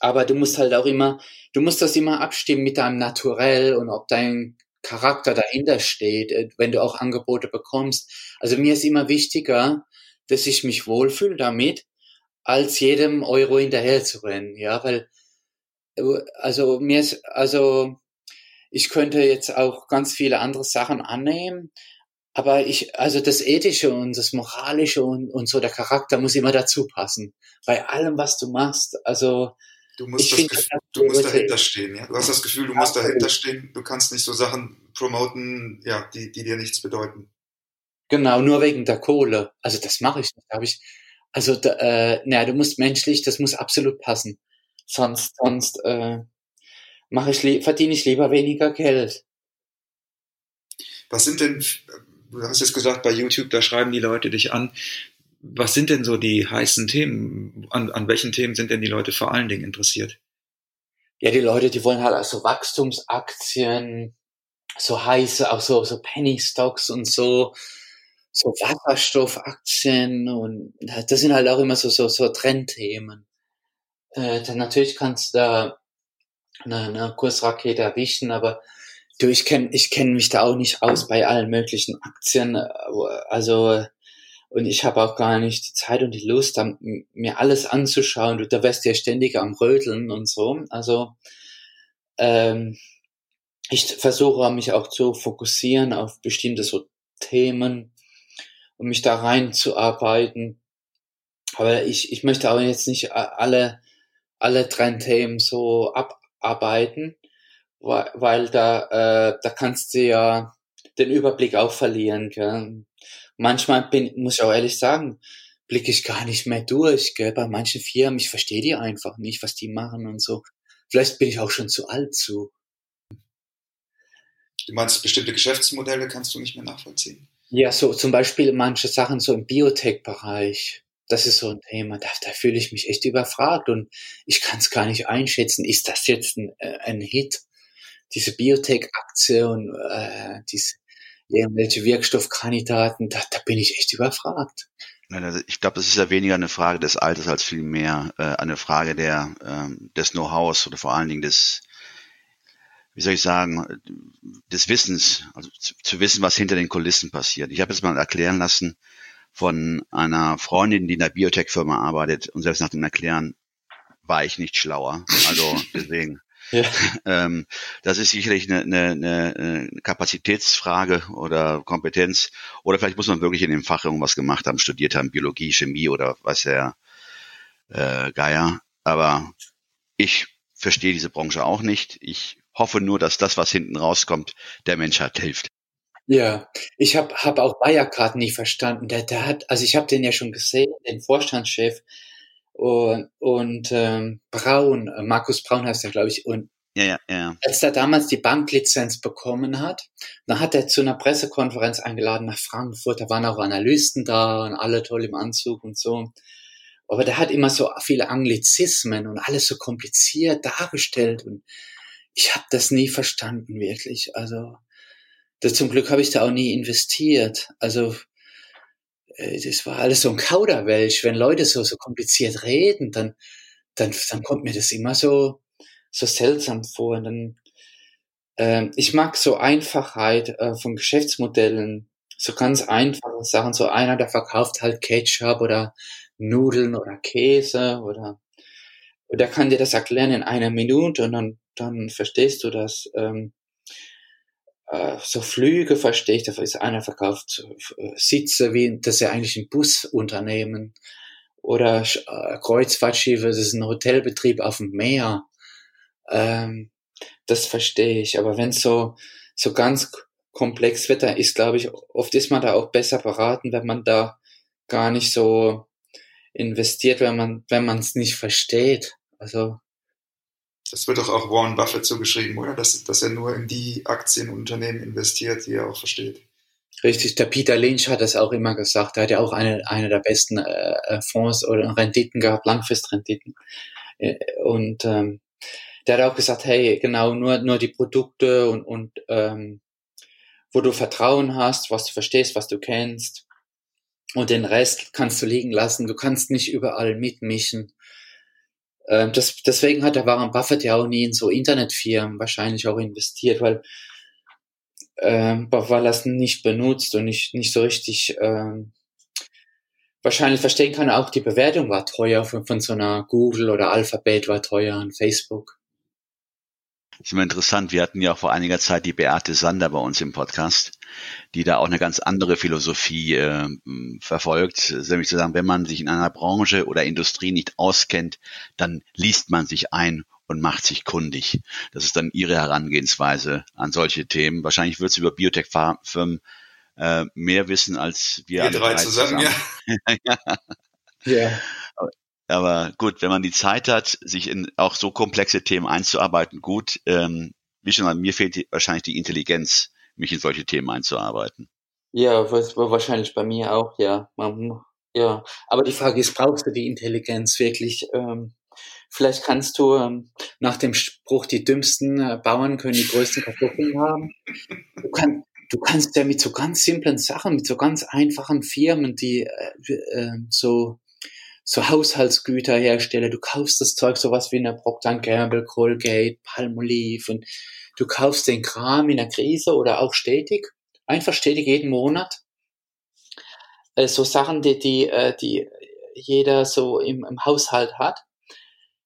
aber du musst halt auch immer, du musst das immer abstimmen mit deinem Naturell und ob dein Charakter dahinter steht, äh, wenn du auch Angebote bekommst. Also mir ist immer wichtiger, dass ich mich wohlfühle damit, als jedem Euro hinterher zu rennen, ja, weil äh, also mir ist also ich könnte jetzt auch ganz viele andere Sachen annehmen, aber ich, also das Ethische und das Moralische und, und so der Charakter muss immer dazu passen. Bei allem, was du machst. Also du musst, das Gefühl, du musst dahinter stehen, ja. Du hast das Gefühl, du musst dahinter stehen. Du kannst nicht so Sachen promoten, ja, die, die dir nichts bedeuten. Genau, nur wegen der Kohle. Also das mache ich nicht. Da ich, also da, äh, naja, du musst menschlich, das muss absolut passen. Sonst, sonst äh, mache ich, verdiene ich lieber weniger Geld. Was sind denn, du hast jetzt gesagt, bei YouTube, da schreiben die Leute dich an. Was sind denn so die heißen Themen? An, an welchen Themen sind denn die Leute vor allen Dingen interessiert? Ja, die Leute, die wollen halt also Wachstumsaktien, so heiße, auch so, so Penny Stocks und so, so Wasserstoffaktien und das sind halt auch immer so, so, so Trendthemen. Äh, dann natürlich kannst du da eine, eine Kursrakete erwischen, aber du, ich kenne ich kenn mich da auch nicht aus bei allen möglichen Aktien. Also und ich habe auch gar nicht die Zeit und die Lust, mir alles anzuschauen. Du, da wärst ja ständig am Rödeln und so. Also ähm, ich versuche mich auch zu fokussieren auf bestimmte so Themen und mich da reinzuarbeiten. aber ich, ich möchte auch jetzt nicht alle, alle Trendthemen so abarbeiten, weil, weil da, äh, da kannst du ja den Überblick auch verlieren. Gell? Manchmal bin, muss ich auch ehrlich sagen, blicke ich gar nicht mehr durch. Gell? Bei manchen Firmen, ich verstehe die einfach nicht, was die machen und so. Vielleicht bin ich auch schon zu alt zu. Du meinst, bestimmte Geschäftsmodelle kannst du nicht mehr nachvollziehen? Ja, so zum Beispiel manche Sachen so im Biotech-Bereich. Das ist so ein Thema, da, da fühle ich mich echt überfragt und ich kann es gar nicht einschätzen. Ist das jetzt ein, äh, ein Hit? Diese Biotech-Aktie und äh, diese irgendwelche Wirkstoffkandidaten, da, da bin ich echt überfragt. Also ich glaube, das ist ja weniger eine Frage des Alters als vielmehr äh, eine Frage der, äh, des Know-hows oder vor allen Dingen des, wie soll ich sagen, des Wissens, also zu, zu wissen, was hinter den Kulissen passiert. Ich habe jetzt mal erklären lassen von einer Freundin, die in der Biotech-Firma arbeitet und selbst nach dem Erklären war ich nicht schlauer. Also [laughs] deswegen. Ja. Ähm, das ist sicherlich eine, eine, eine Kapazitätsfrage oder Kompetenz. Oder vielleicht muss man wirklich in dem Fach irgendwas gemacht haben, studiert haben, Biologie, Chemie oder was der äh, Geier. Aber ich verstehe diese Branche auch nicht. Ich hoffe nur, dass das, was hinten rauskommt, der Menschheit hilft. Ja, ich habe hab auch Wirecard nie verstanden. Der, der hat, also ich habe den ja schon gesehen, den Vorstandschef und, und ähm, Braun, äh, Markus Braun heißt er, glaube ich, und ja, ja, ja. Als er damals die Banklizenz bekommen hat, dann hat er zu einer Pressekonferenz eingeladen nach Frankfurt. Da waren auch Analysten da und alle toll im Anzug und so. Aber der hat immer so viele Anglizismen und alles so kompliziert dargestellt und ich habe das nie verstanden wirklich. Also das, zum Glück habe ich da auch nie investiert. Also äh, das war alles so ein Kauderwelsch. Wenn Leute so, so kompliziert reden, dann, dann, dann kommt mir das immer so, so seltsam vor. Und dann, äh, ich mag so Einfachheit äh, von Geschäftsmodellen, so ganz einfache Sachen. So einer, der verkauft halt Ketchup oder Nudeln oder Käse oder, oder kann dir das erklären in einer Minute und dann, dann verstehst du das. Ähm, äh, so Flüge verstehe ich, da ist einer verkauft äh, Sitze, wie das ist ja eigentlich ein Busunternehmen oder äh, Kreuzfahrtschiffe, das ist ein Hotelbetrieb auf dem Meer. Ähm, das verstehe ich, aber wenn es so so ganz komplex wird, dann ist, glaube ich, oft ist man da auch besser beraten, wenn man da gar nicht so investiert, wenn man wenn man es nicht versteht. Also das wird doch auch Warren Buffett so geschrieben, oder? Dass, dass er nur in die Aktienunternehmen investiert, die er auch versteht. Richtig, der Peter Lynch hat das auch immer gesagt. Er hat ja auch eine, eine der besten äh, äh Fonds oder Renditen gehabt, Langfristrenditen. Äh, und ähm, der hat auch gesagt, hey, genau, nur, nur die Produkte und, und ähm, wo du Vertrauen hast, was du verstehst, was du kennst. Und den Rest kannst du liegen lassen. Du kannst nicht überall mitmischen. Ähm, das, deswegen hat der Warren Buffett ja auch nie in so Internetfirmen wahrscheinlich auch investiert, weil, ähm, weil er es nicht benutzt und nicht, nicht so richtig ähm, wahrscheinlich verstehen kann. Auch die Bewertung war teuer von, von so einer Google oder Alphabet war teuer und Facebook ist immer interessant. Wir hatten ja auch vor einiger Zeit die Beate Sander bei uns im Podcast, die da auch eine ganz andere Philosophie äh, verfolgt, nämlich zu sagen, wenn man sich in einer Branche oder Industrie nicht auskennt, dann liest man sich ein und macht sich kundig. Das ist dann ihre Herangehensweise an solche Themen. Wahrscheinlich wird sie über Biotech-Firmen äh, mehr wissen als wir, wir alle drei, drei zusammen. zusammen. [laughs] ja. ja. Aber gut, wenn man die Zeit hat, sich in auch so komplexe Themen einzuarbeiten, gut. Ähm, wie schon mal, mir fehlt die, wahrscheinlich die Intelligenz, mich in solche Themen einzuarbeiten. Ja, wahrscheinlich bei mir auch, ja. Ja. Aber die Frage ist, brauchst du die Intelligenz wirklich? Ähm, vielleicht kannst du ähm, nach dem Spruch, die dümmsten äh, Bauern können die größten Kartoffeln haben. Du, kann, du kannst ja mit so ganz simplen Sachen, mit so ganz einfachen Firmen, die äh, äh, so so Haushaltsgüterhersteller, du kaufst das Zeug sowas wie eine Procter Gamble, Colgate, Palmolive und du kaufst den Kram in der Krise oder auch stetig, einfach stetig jeden Monat. Äh, so Sachen, die, die, äh, die jeder so im, im Haushalt hat,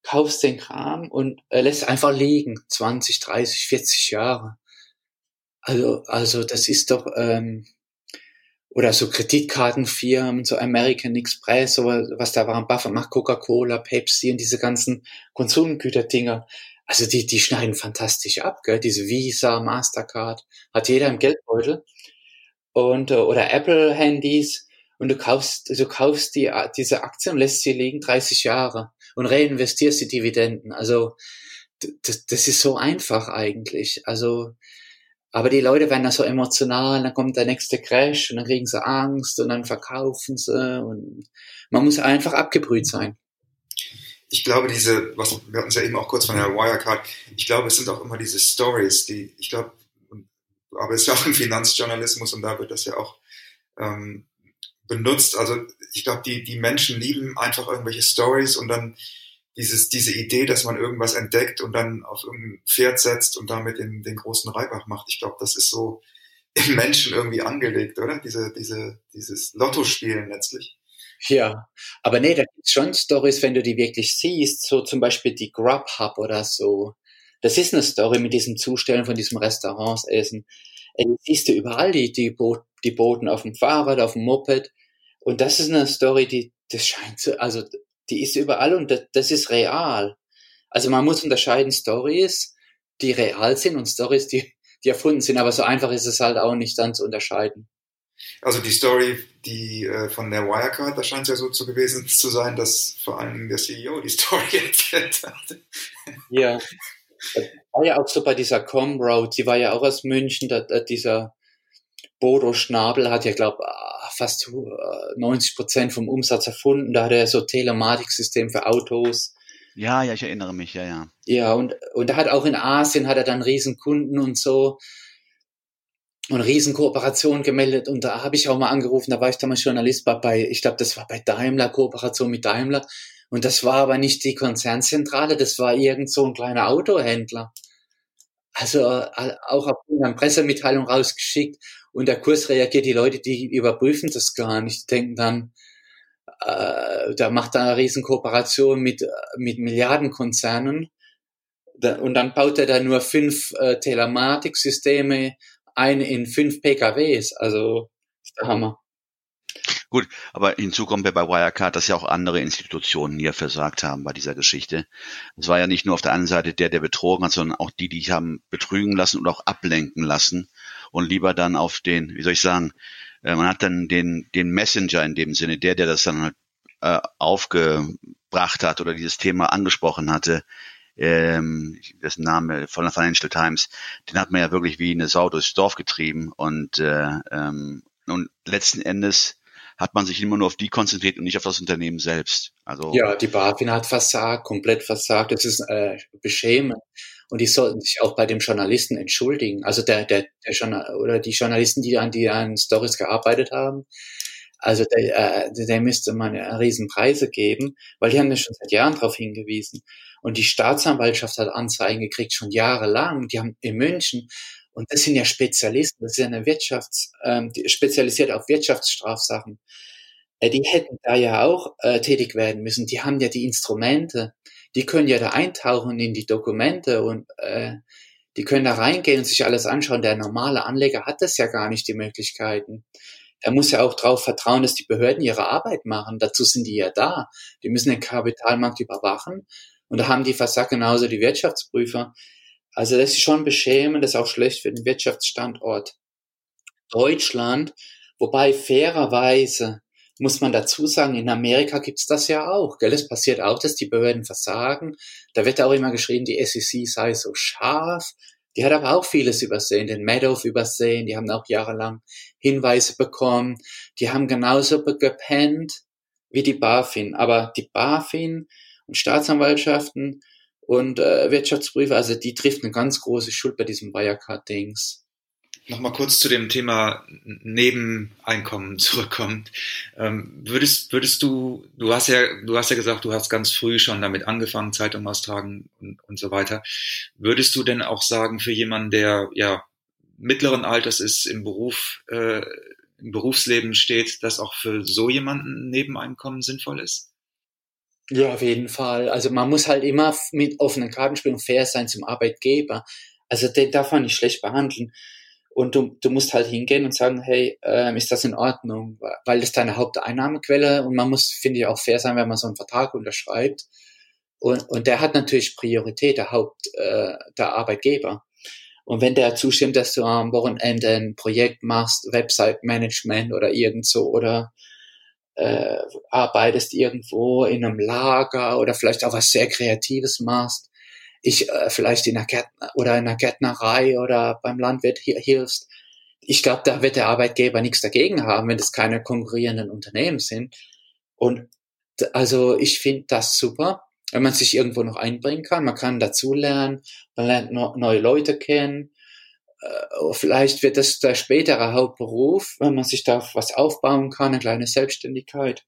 kaufst den Kram und äh, lässt einfach liegen, 20, 30, 40 Jahre. Also, also das ist doch, ähm, oder so Kreditkartenfirmen, so American Express, so was da war, Buffett macht Coca-Cola, Pepsi und diese ganzen Konsumgüterdinger. Also die, die schneiden fantastisch ab, gell? Diese Visa, Mastercard, hat jeder im Geldbeutel. Und, äh, oder Apple-Handys. Und du kaufst, du kaufst die, diese Aktien, lässt sie liegen 30 Jahre und reinvestierst die Dividenden. Also, das, das ist so einfach eigentlich. Also, aber die Leute werden da so emotional, dann kommt der nächste Crash und dann kriegen sie Angst und dann verkaufen sie und man muss einfach abgebrüht sein. Ich glaube, diese, was wir hatten es ja eben auch kurz von der Wirecard, ich glaube, es sind auch immer diese Stories, die, ich glaube, aber es ist ja auch im Finanzjournalismus und da wird das ja auch ähm, benutzt. Also ich glaube, die, die Menschen lieben einfach irgendwelche Stories und dann dieses, diese Idee, dass man irgendwas entdeckt und dann auf irgendein Pferd setzt und damit den, den großen Reibach macht. Ich glaube, das ist so [laughs] im Menschen irgendwie angelegt, oder? Diese, diese, dieses Lottospielen letztlich. Ja, aber nee, da gibt's schon Stories, wenn du die wirklich siehst, so zum Beispiel die Grubhub oder so. Das ist eine Story mit diesem Zustellen von diesem Restaurantsessen. Äh, die siehst du überall, die, die, Bo die Boten auf dem Fahrrad, auf dem Moped. Und das ist eine Story, die, das scheint so, also die ist überall und das, das ist real. Also man muss unterscheiden Stories, die real sind und Stories, die, die erfunden sind. Aber so einfach ist es halt auch nicht dann zu unterscheiden. Also die Story, die äh, von der Wirecard, da scheint es ja so zu gewesen zu sein, dass vor allen Dingen der CEO die [laughs] Story erzählt hat. Ja, war ja auch so bei dieser Comroad, die war ja auch aus München, da, da, dieser Bodo Schnabel hat ja, glaube fast 90 äh, Prozent vom Umsatz erfunden. Da hat er so Telematiksystem für Autos. Ja, ja, ich erinnere mich, ja, ja. Ja, und, und er hat auch in Asien hat er dann Riesenkunden und so und Riesenkooperation gemeldet und da habe ich auch mal angerufen, da war ich damals Journalist bei, bei ich glaube, das war bei Daimler, Kooperation mit Daimler und das war aber nicht die Konzernzentrale, das war irgend so ein kleiner Autohändler. Also äh, auch auf eine Pressemitteilung rausgeschickt und der Kurs reagiert, die Leute, die überprüfen das gar nicht, denken dann, äh, da macht er eine Riesenkooperation mit, mit Milliardenkonzernen und dann baut er da nur fünf äh, Telematiksysteme ein in fünf PKWs. Also der Hammer. Gut, aber hinzu kommt ja bei Wirecard, dass ja auch andere Institutionen hier versagt haben bei dieser Geschichte. Es war ja nicht nur auf der einen Seite der, der betrogen hat, sondern auch die, die haben betrügen lassen und auch ablenken lassen und lieber dann auf den, wie soll ich sagen, äh, man hat dann den, den Messenger in dem Sinne, der, der das dann halt, äh, aufgebracht hat oder dieses Thema angesprochen hatte, ähm, dessen Name von der Financial Times, den hat man ja wirklich wie eine Sau durchs Dorf getrieben und, äh, ähm, und letzten Endes hat man sich immer nur auf die konzentriert und nicht auf das Unternehmen selbst. Also ja, die BaFin hat versagt, komplett versagt. Das ist äh, beschämend. Und die sollten sich auch bei dem Journalisten entschuldigen. Also der, der, der Journal oder die Journalisten, die an die an Stories gearbeitet haben. Also der, äh, der müsste man ja Riesenpreise geben, weil die haben ja schon seit Jahren darauf hingewiesen. Und die Staatsanwaltschaft hat Anzeigen gekriegt, schon jahrelang. Die haben in München und das sind ja Spezialisten, das ist ja eine Wirtschafts, ähm, spezialisiert auf Wirtschaftsstrafsachen. Äh, die hätten da ja auch äh, tätig werden müssen. Die haben ja die Instrumente. Die können ja da eintauchen in die Dokumente und äh, die können da reingehen und sich alles anschauen. Der normale Anleger hat das ja gar nicht, die Möglichkeiten. Er muss ja auch darauf vertrauen, dass die Behörden ihre Arbeit machen. Dazu sind die ja da. Die müssen den Kapitalmarkt überwachen. Und da haben die versagt genauso die Wirtschaftsprüfer. Also das ist schon beschämend, das ist auch schlecht für den Wirtschaftsstandort Deutschland, wobei fairerweise muss man dazu sagen, in Amerika gibt's das ja auch. Gell? Es passiert auch, dass die Behörden versagen. Da wird auch immer geschrieben, die SEC sei so scharf. Die hat aber auch vieles übersehen, den Madoff übersehen, die haben auch jahrelang Hinweise bekommen. Die haben genauso gepennt wie die BaFin. Aber die BaFin und Staatsanwaltschaften und äh, Wirtschaftsprüfer, also die trifft eine ganz große Schuld bei diesem Wirecard-Dings. Nochmal kurz zu dem Thema Nebeneinkommen [laughs] zurückkommt. Ähm, würdest, würdest du, du hast ja, du hast ja gesagt, du hast ganz früh schon damit angefangen, Zeitung austragen und, und so weiter. Würdest du denn auch sagen, für jemanden, der ja mittleren Alters ist, im Beruf, äh, im Berufsleben steht, dass auch für so jemanden Nebeneinkommen sinnvoll ist? Ja, auf jeden Fall. Also man muss halt immer mit offenen Karten spielen und fair sein zum Arbeitgeber. Also den darf man nicht schlecht behandeln. Und du, du musst halt hingehen und sagen, hey, ähm, ist das in Ordnung? Weil das deine Haupteinnahmequelle und man muss, finde ich, auch fair sein, wenn man so einen Vertrag unterschreibt. Und, und der hat natürlich Priorität, der Haupt, äh, der Arbeitgeber. Und wenn der zustimmt, dass du am Wochenende ein Projekt machst, Website-Management oder irgend so, oder äh, arbeitest irgendwo in einem Lager oder vielleicht auch was sehr Kreatives machst, ich äh, vielleicht in einer Gärtner oder in einer Gärtnerei oder beim Landwirt hilfst. Ich glaube, da wird der Arbeitgeber nichts dagegen haben, wenn das keine konkurrierenden Unternehmen sind. Und also ich finde das super, wenn man sich irgendwo noch einbringen kann. Man kann dazulernen, man lernt no neue Leute kennen. Äh, vielleicht wird das der spätere Hauptberuf, wenn man sich da was aufbauen kann, eine kleine Selbstständigkeit.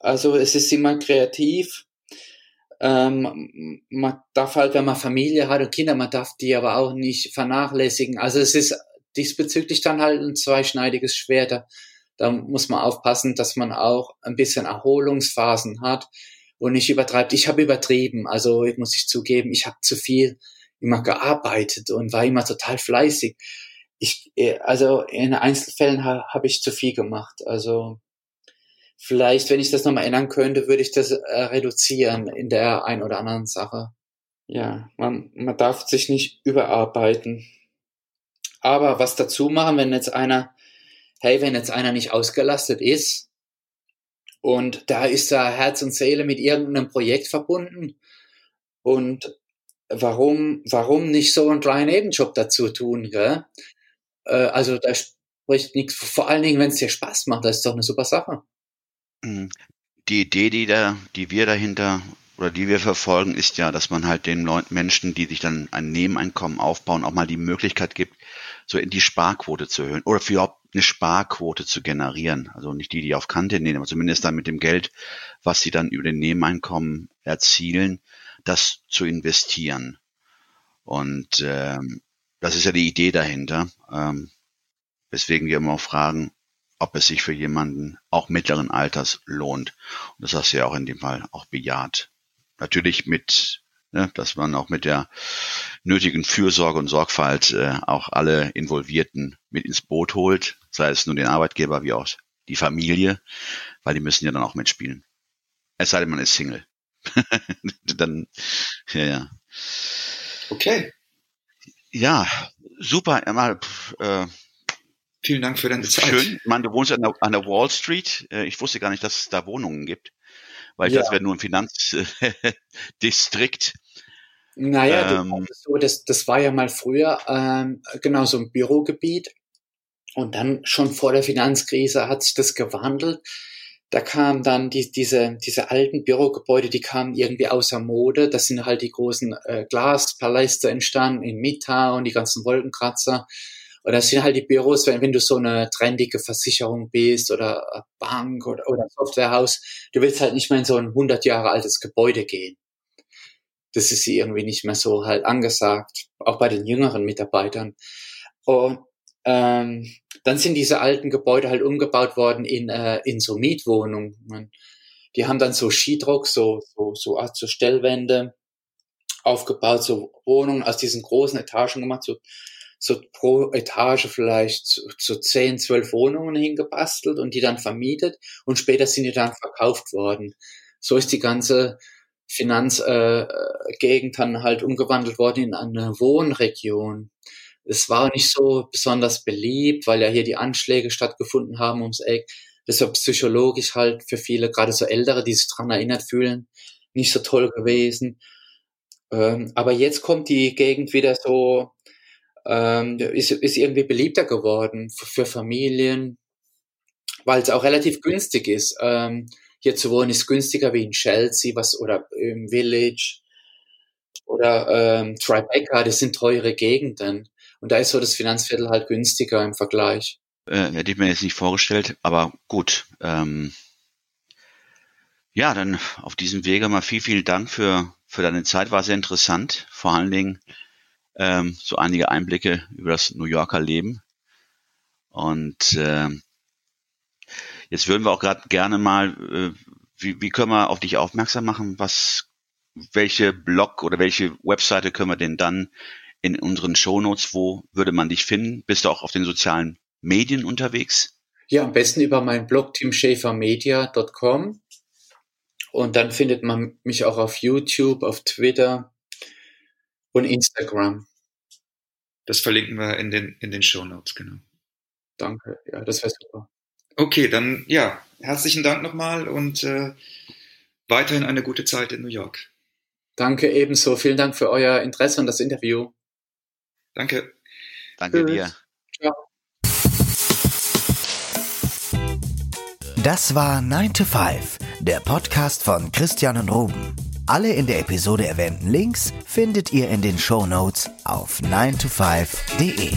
Also es ist immer kreativ ähm, man darf halt, wenn man Familie hat und Kinder, man darf die aber auch nicht vernachlässigen. Also es ist diesbezüglich dann halt ein zweischneidiges Schwert. Da, muss man aufpassen, dass man auch ein bisschen Erholungsphasen hat und nicht übertreibt. Ich habe übertrieben, also muss ich zugeben, ich habe zu viel immer gearbeitet und war immer total fleißig. Ich, äh, also in Einzelfällen ha, habe ich zu viel gemacht. Also vielleicht, wenn ich das nochmal ändern könnte, würde ich das äh, reduzieren in der ein oder anderen Sache. Ja, man, man darf sich nicht überarbeiten. Aber was dazu machen, wenn jetzt einer, hey, wenn jetzt einer nicht ausgelastet ist und da ist da Herz und Seele mit irgendeinem Projekt verbunden und warum, warum nicht so einen kleinen Nebenjob dazu tun, gell? Äh, also da spricht nichts, vor allen Dingen, wenn es dir Spaß macht, das ist doch eine super Sache. Mhm. Die Idee, die da, die wir dahinter oder die wir verfolgen, ist ja, dass man halt den Leuten, Menschen, die sich dann ein Nebeneinkommen aufbauen, auch mal die Möglichkeit gibt, so in die Sparquote zu erhöhen oder für überhaupt eine Sparquote zu generieren. Also nicht die, die auf Kante nehmen, aber zumindest dann mit dem Geld, was sie dann über den Nebeneinkommen erzielen, das zu investieren. Und ähm, das ist ja die Idee dahinter. Ähm, weswegen wir immer fragen, ob es sich für jemanden auch mittleren Alters lohnt. Und das hast du ja auch in dem Fall auch bejaht. Natürlich mit, ne, dass man auch mit der nötigen Fürsorge und Sorgfalt äh, auch alle Involvierten mit ins Boot holt, sei es nur den Arbeitgeber wie auch die Familie, weil die müssen ja dann auch mitspielen. Es sei denn, man ist Single. [laughs] dann, ja, ja. Okay. Ja, super. Mal, äh, Vielen Dank für deine Zeit. Schön. Man, du wohnst an der, an der Wall Street. Äh, ich wusste gar nicht, dass es da Wohnungen gibt, weil ich ja. das wäre nur ein Finanzdistrikt. Naja, ähm, das, so, das, das war ja mal früher ähm, genau so ein Bürogebiet. Und dann schon vor der Finanzkrise hat sich das gewandelt. Da kamen dann die, diese, diese alten Bürogebäude, die kamen irgendwie außer Mode. Das sind halt die großen äh, Glaspaläste entstanden in und die ganzen Wolkenkratzer. Und das sind halt die Büros, wenn, wenn du so eine trendige Versicherung bist oder Bank oder, oder Softwarehaus, du willst halt nicht mehr in so ein 100 Jahre altes Gebäude gehen. Das ist irgendwie nicht mehr so halt angesagt, auch bei den jüngeren Mitarbeitern. Und ähm, dann sind diese alten Gebäude halt umgebaut worden in, äh, in so Mietwohnungen. Die haben dann so Sheetrock, so, so, so, so Stellwände aufgebaut, so Wohnungen aus diesen großen Etagen gemacht, so so pro Etage vielleicht so, so 10, 12 Wohnungen hingebastelt und die dann vermietet und später sind die dann verkauft worden. So ist die ganze Finanzgegend äh, dann halt umgewandelt worden in eine Wohnregion. Es war nicht so besonders beliebt, weil ja hier die Anschläge stattgefunden haben ums Eck. Das war psychologisch halt für viele, gerade so Ältere, die sich dran erinnert fühlen, nicht so toll gewesen. Ähm, aber jetzt kommt die Gegend wieder so ähm, ist, ist irgendwie beliebter geworden für, für Familien, weil es auch relativ günstig ist. Ähm, hier zu wohnen ist günstiger wie in Chelsea was oder im Village oder ähm, Tribeca, das sind teure Gegenden. Und da ist so das Finanzviertel halt günstiger im Vergleich. Äh, hätte ich mir jetzt nicht vorgestellt, aber gut. Ähm, ja, dann auf diesem Wege mal viel, vielen Dank für, für deine Zeit. War sehr interessant. Vor allen Dingen ähm, so einige Einblicke über das New Yorker Leben. Und äh, jetzt würden wir auch gerade gerne mal, äh, wie, wie können wir auf dich aufmerksam machen? Was, welche Blog oder welche Webseite können wir denn dann in unseren Shownotes. Wo würde man dich finden? Bist du auch auf den sozialen Medien unterwegs? Ja, am besten über meinen Blog teamschäfermedia.com. Und dann findet man mich auch auf YouTube, auf Twitter und Instagram. Das verlinken wir in den, in den Show Notes, genau. Danke, ja, das wäre super. Okay, dann ja, herzlichen Dank nochmal und äh, weiterhin eine gute Zeit in New York. Danke ebenso. Vielen Dank für euer Interesse und das Interview. Danke. Danke Tschüss. dir. Ciao. Das war 9 to 5, der Podcast von Christian und Ruben. Alle in der Episode erwähnten Links findet ihr in den Show Notes auf 9to5.de.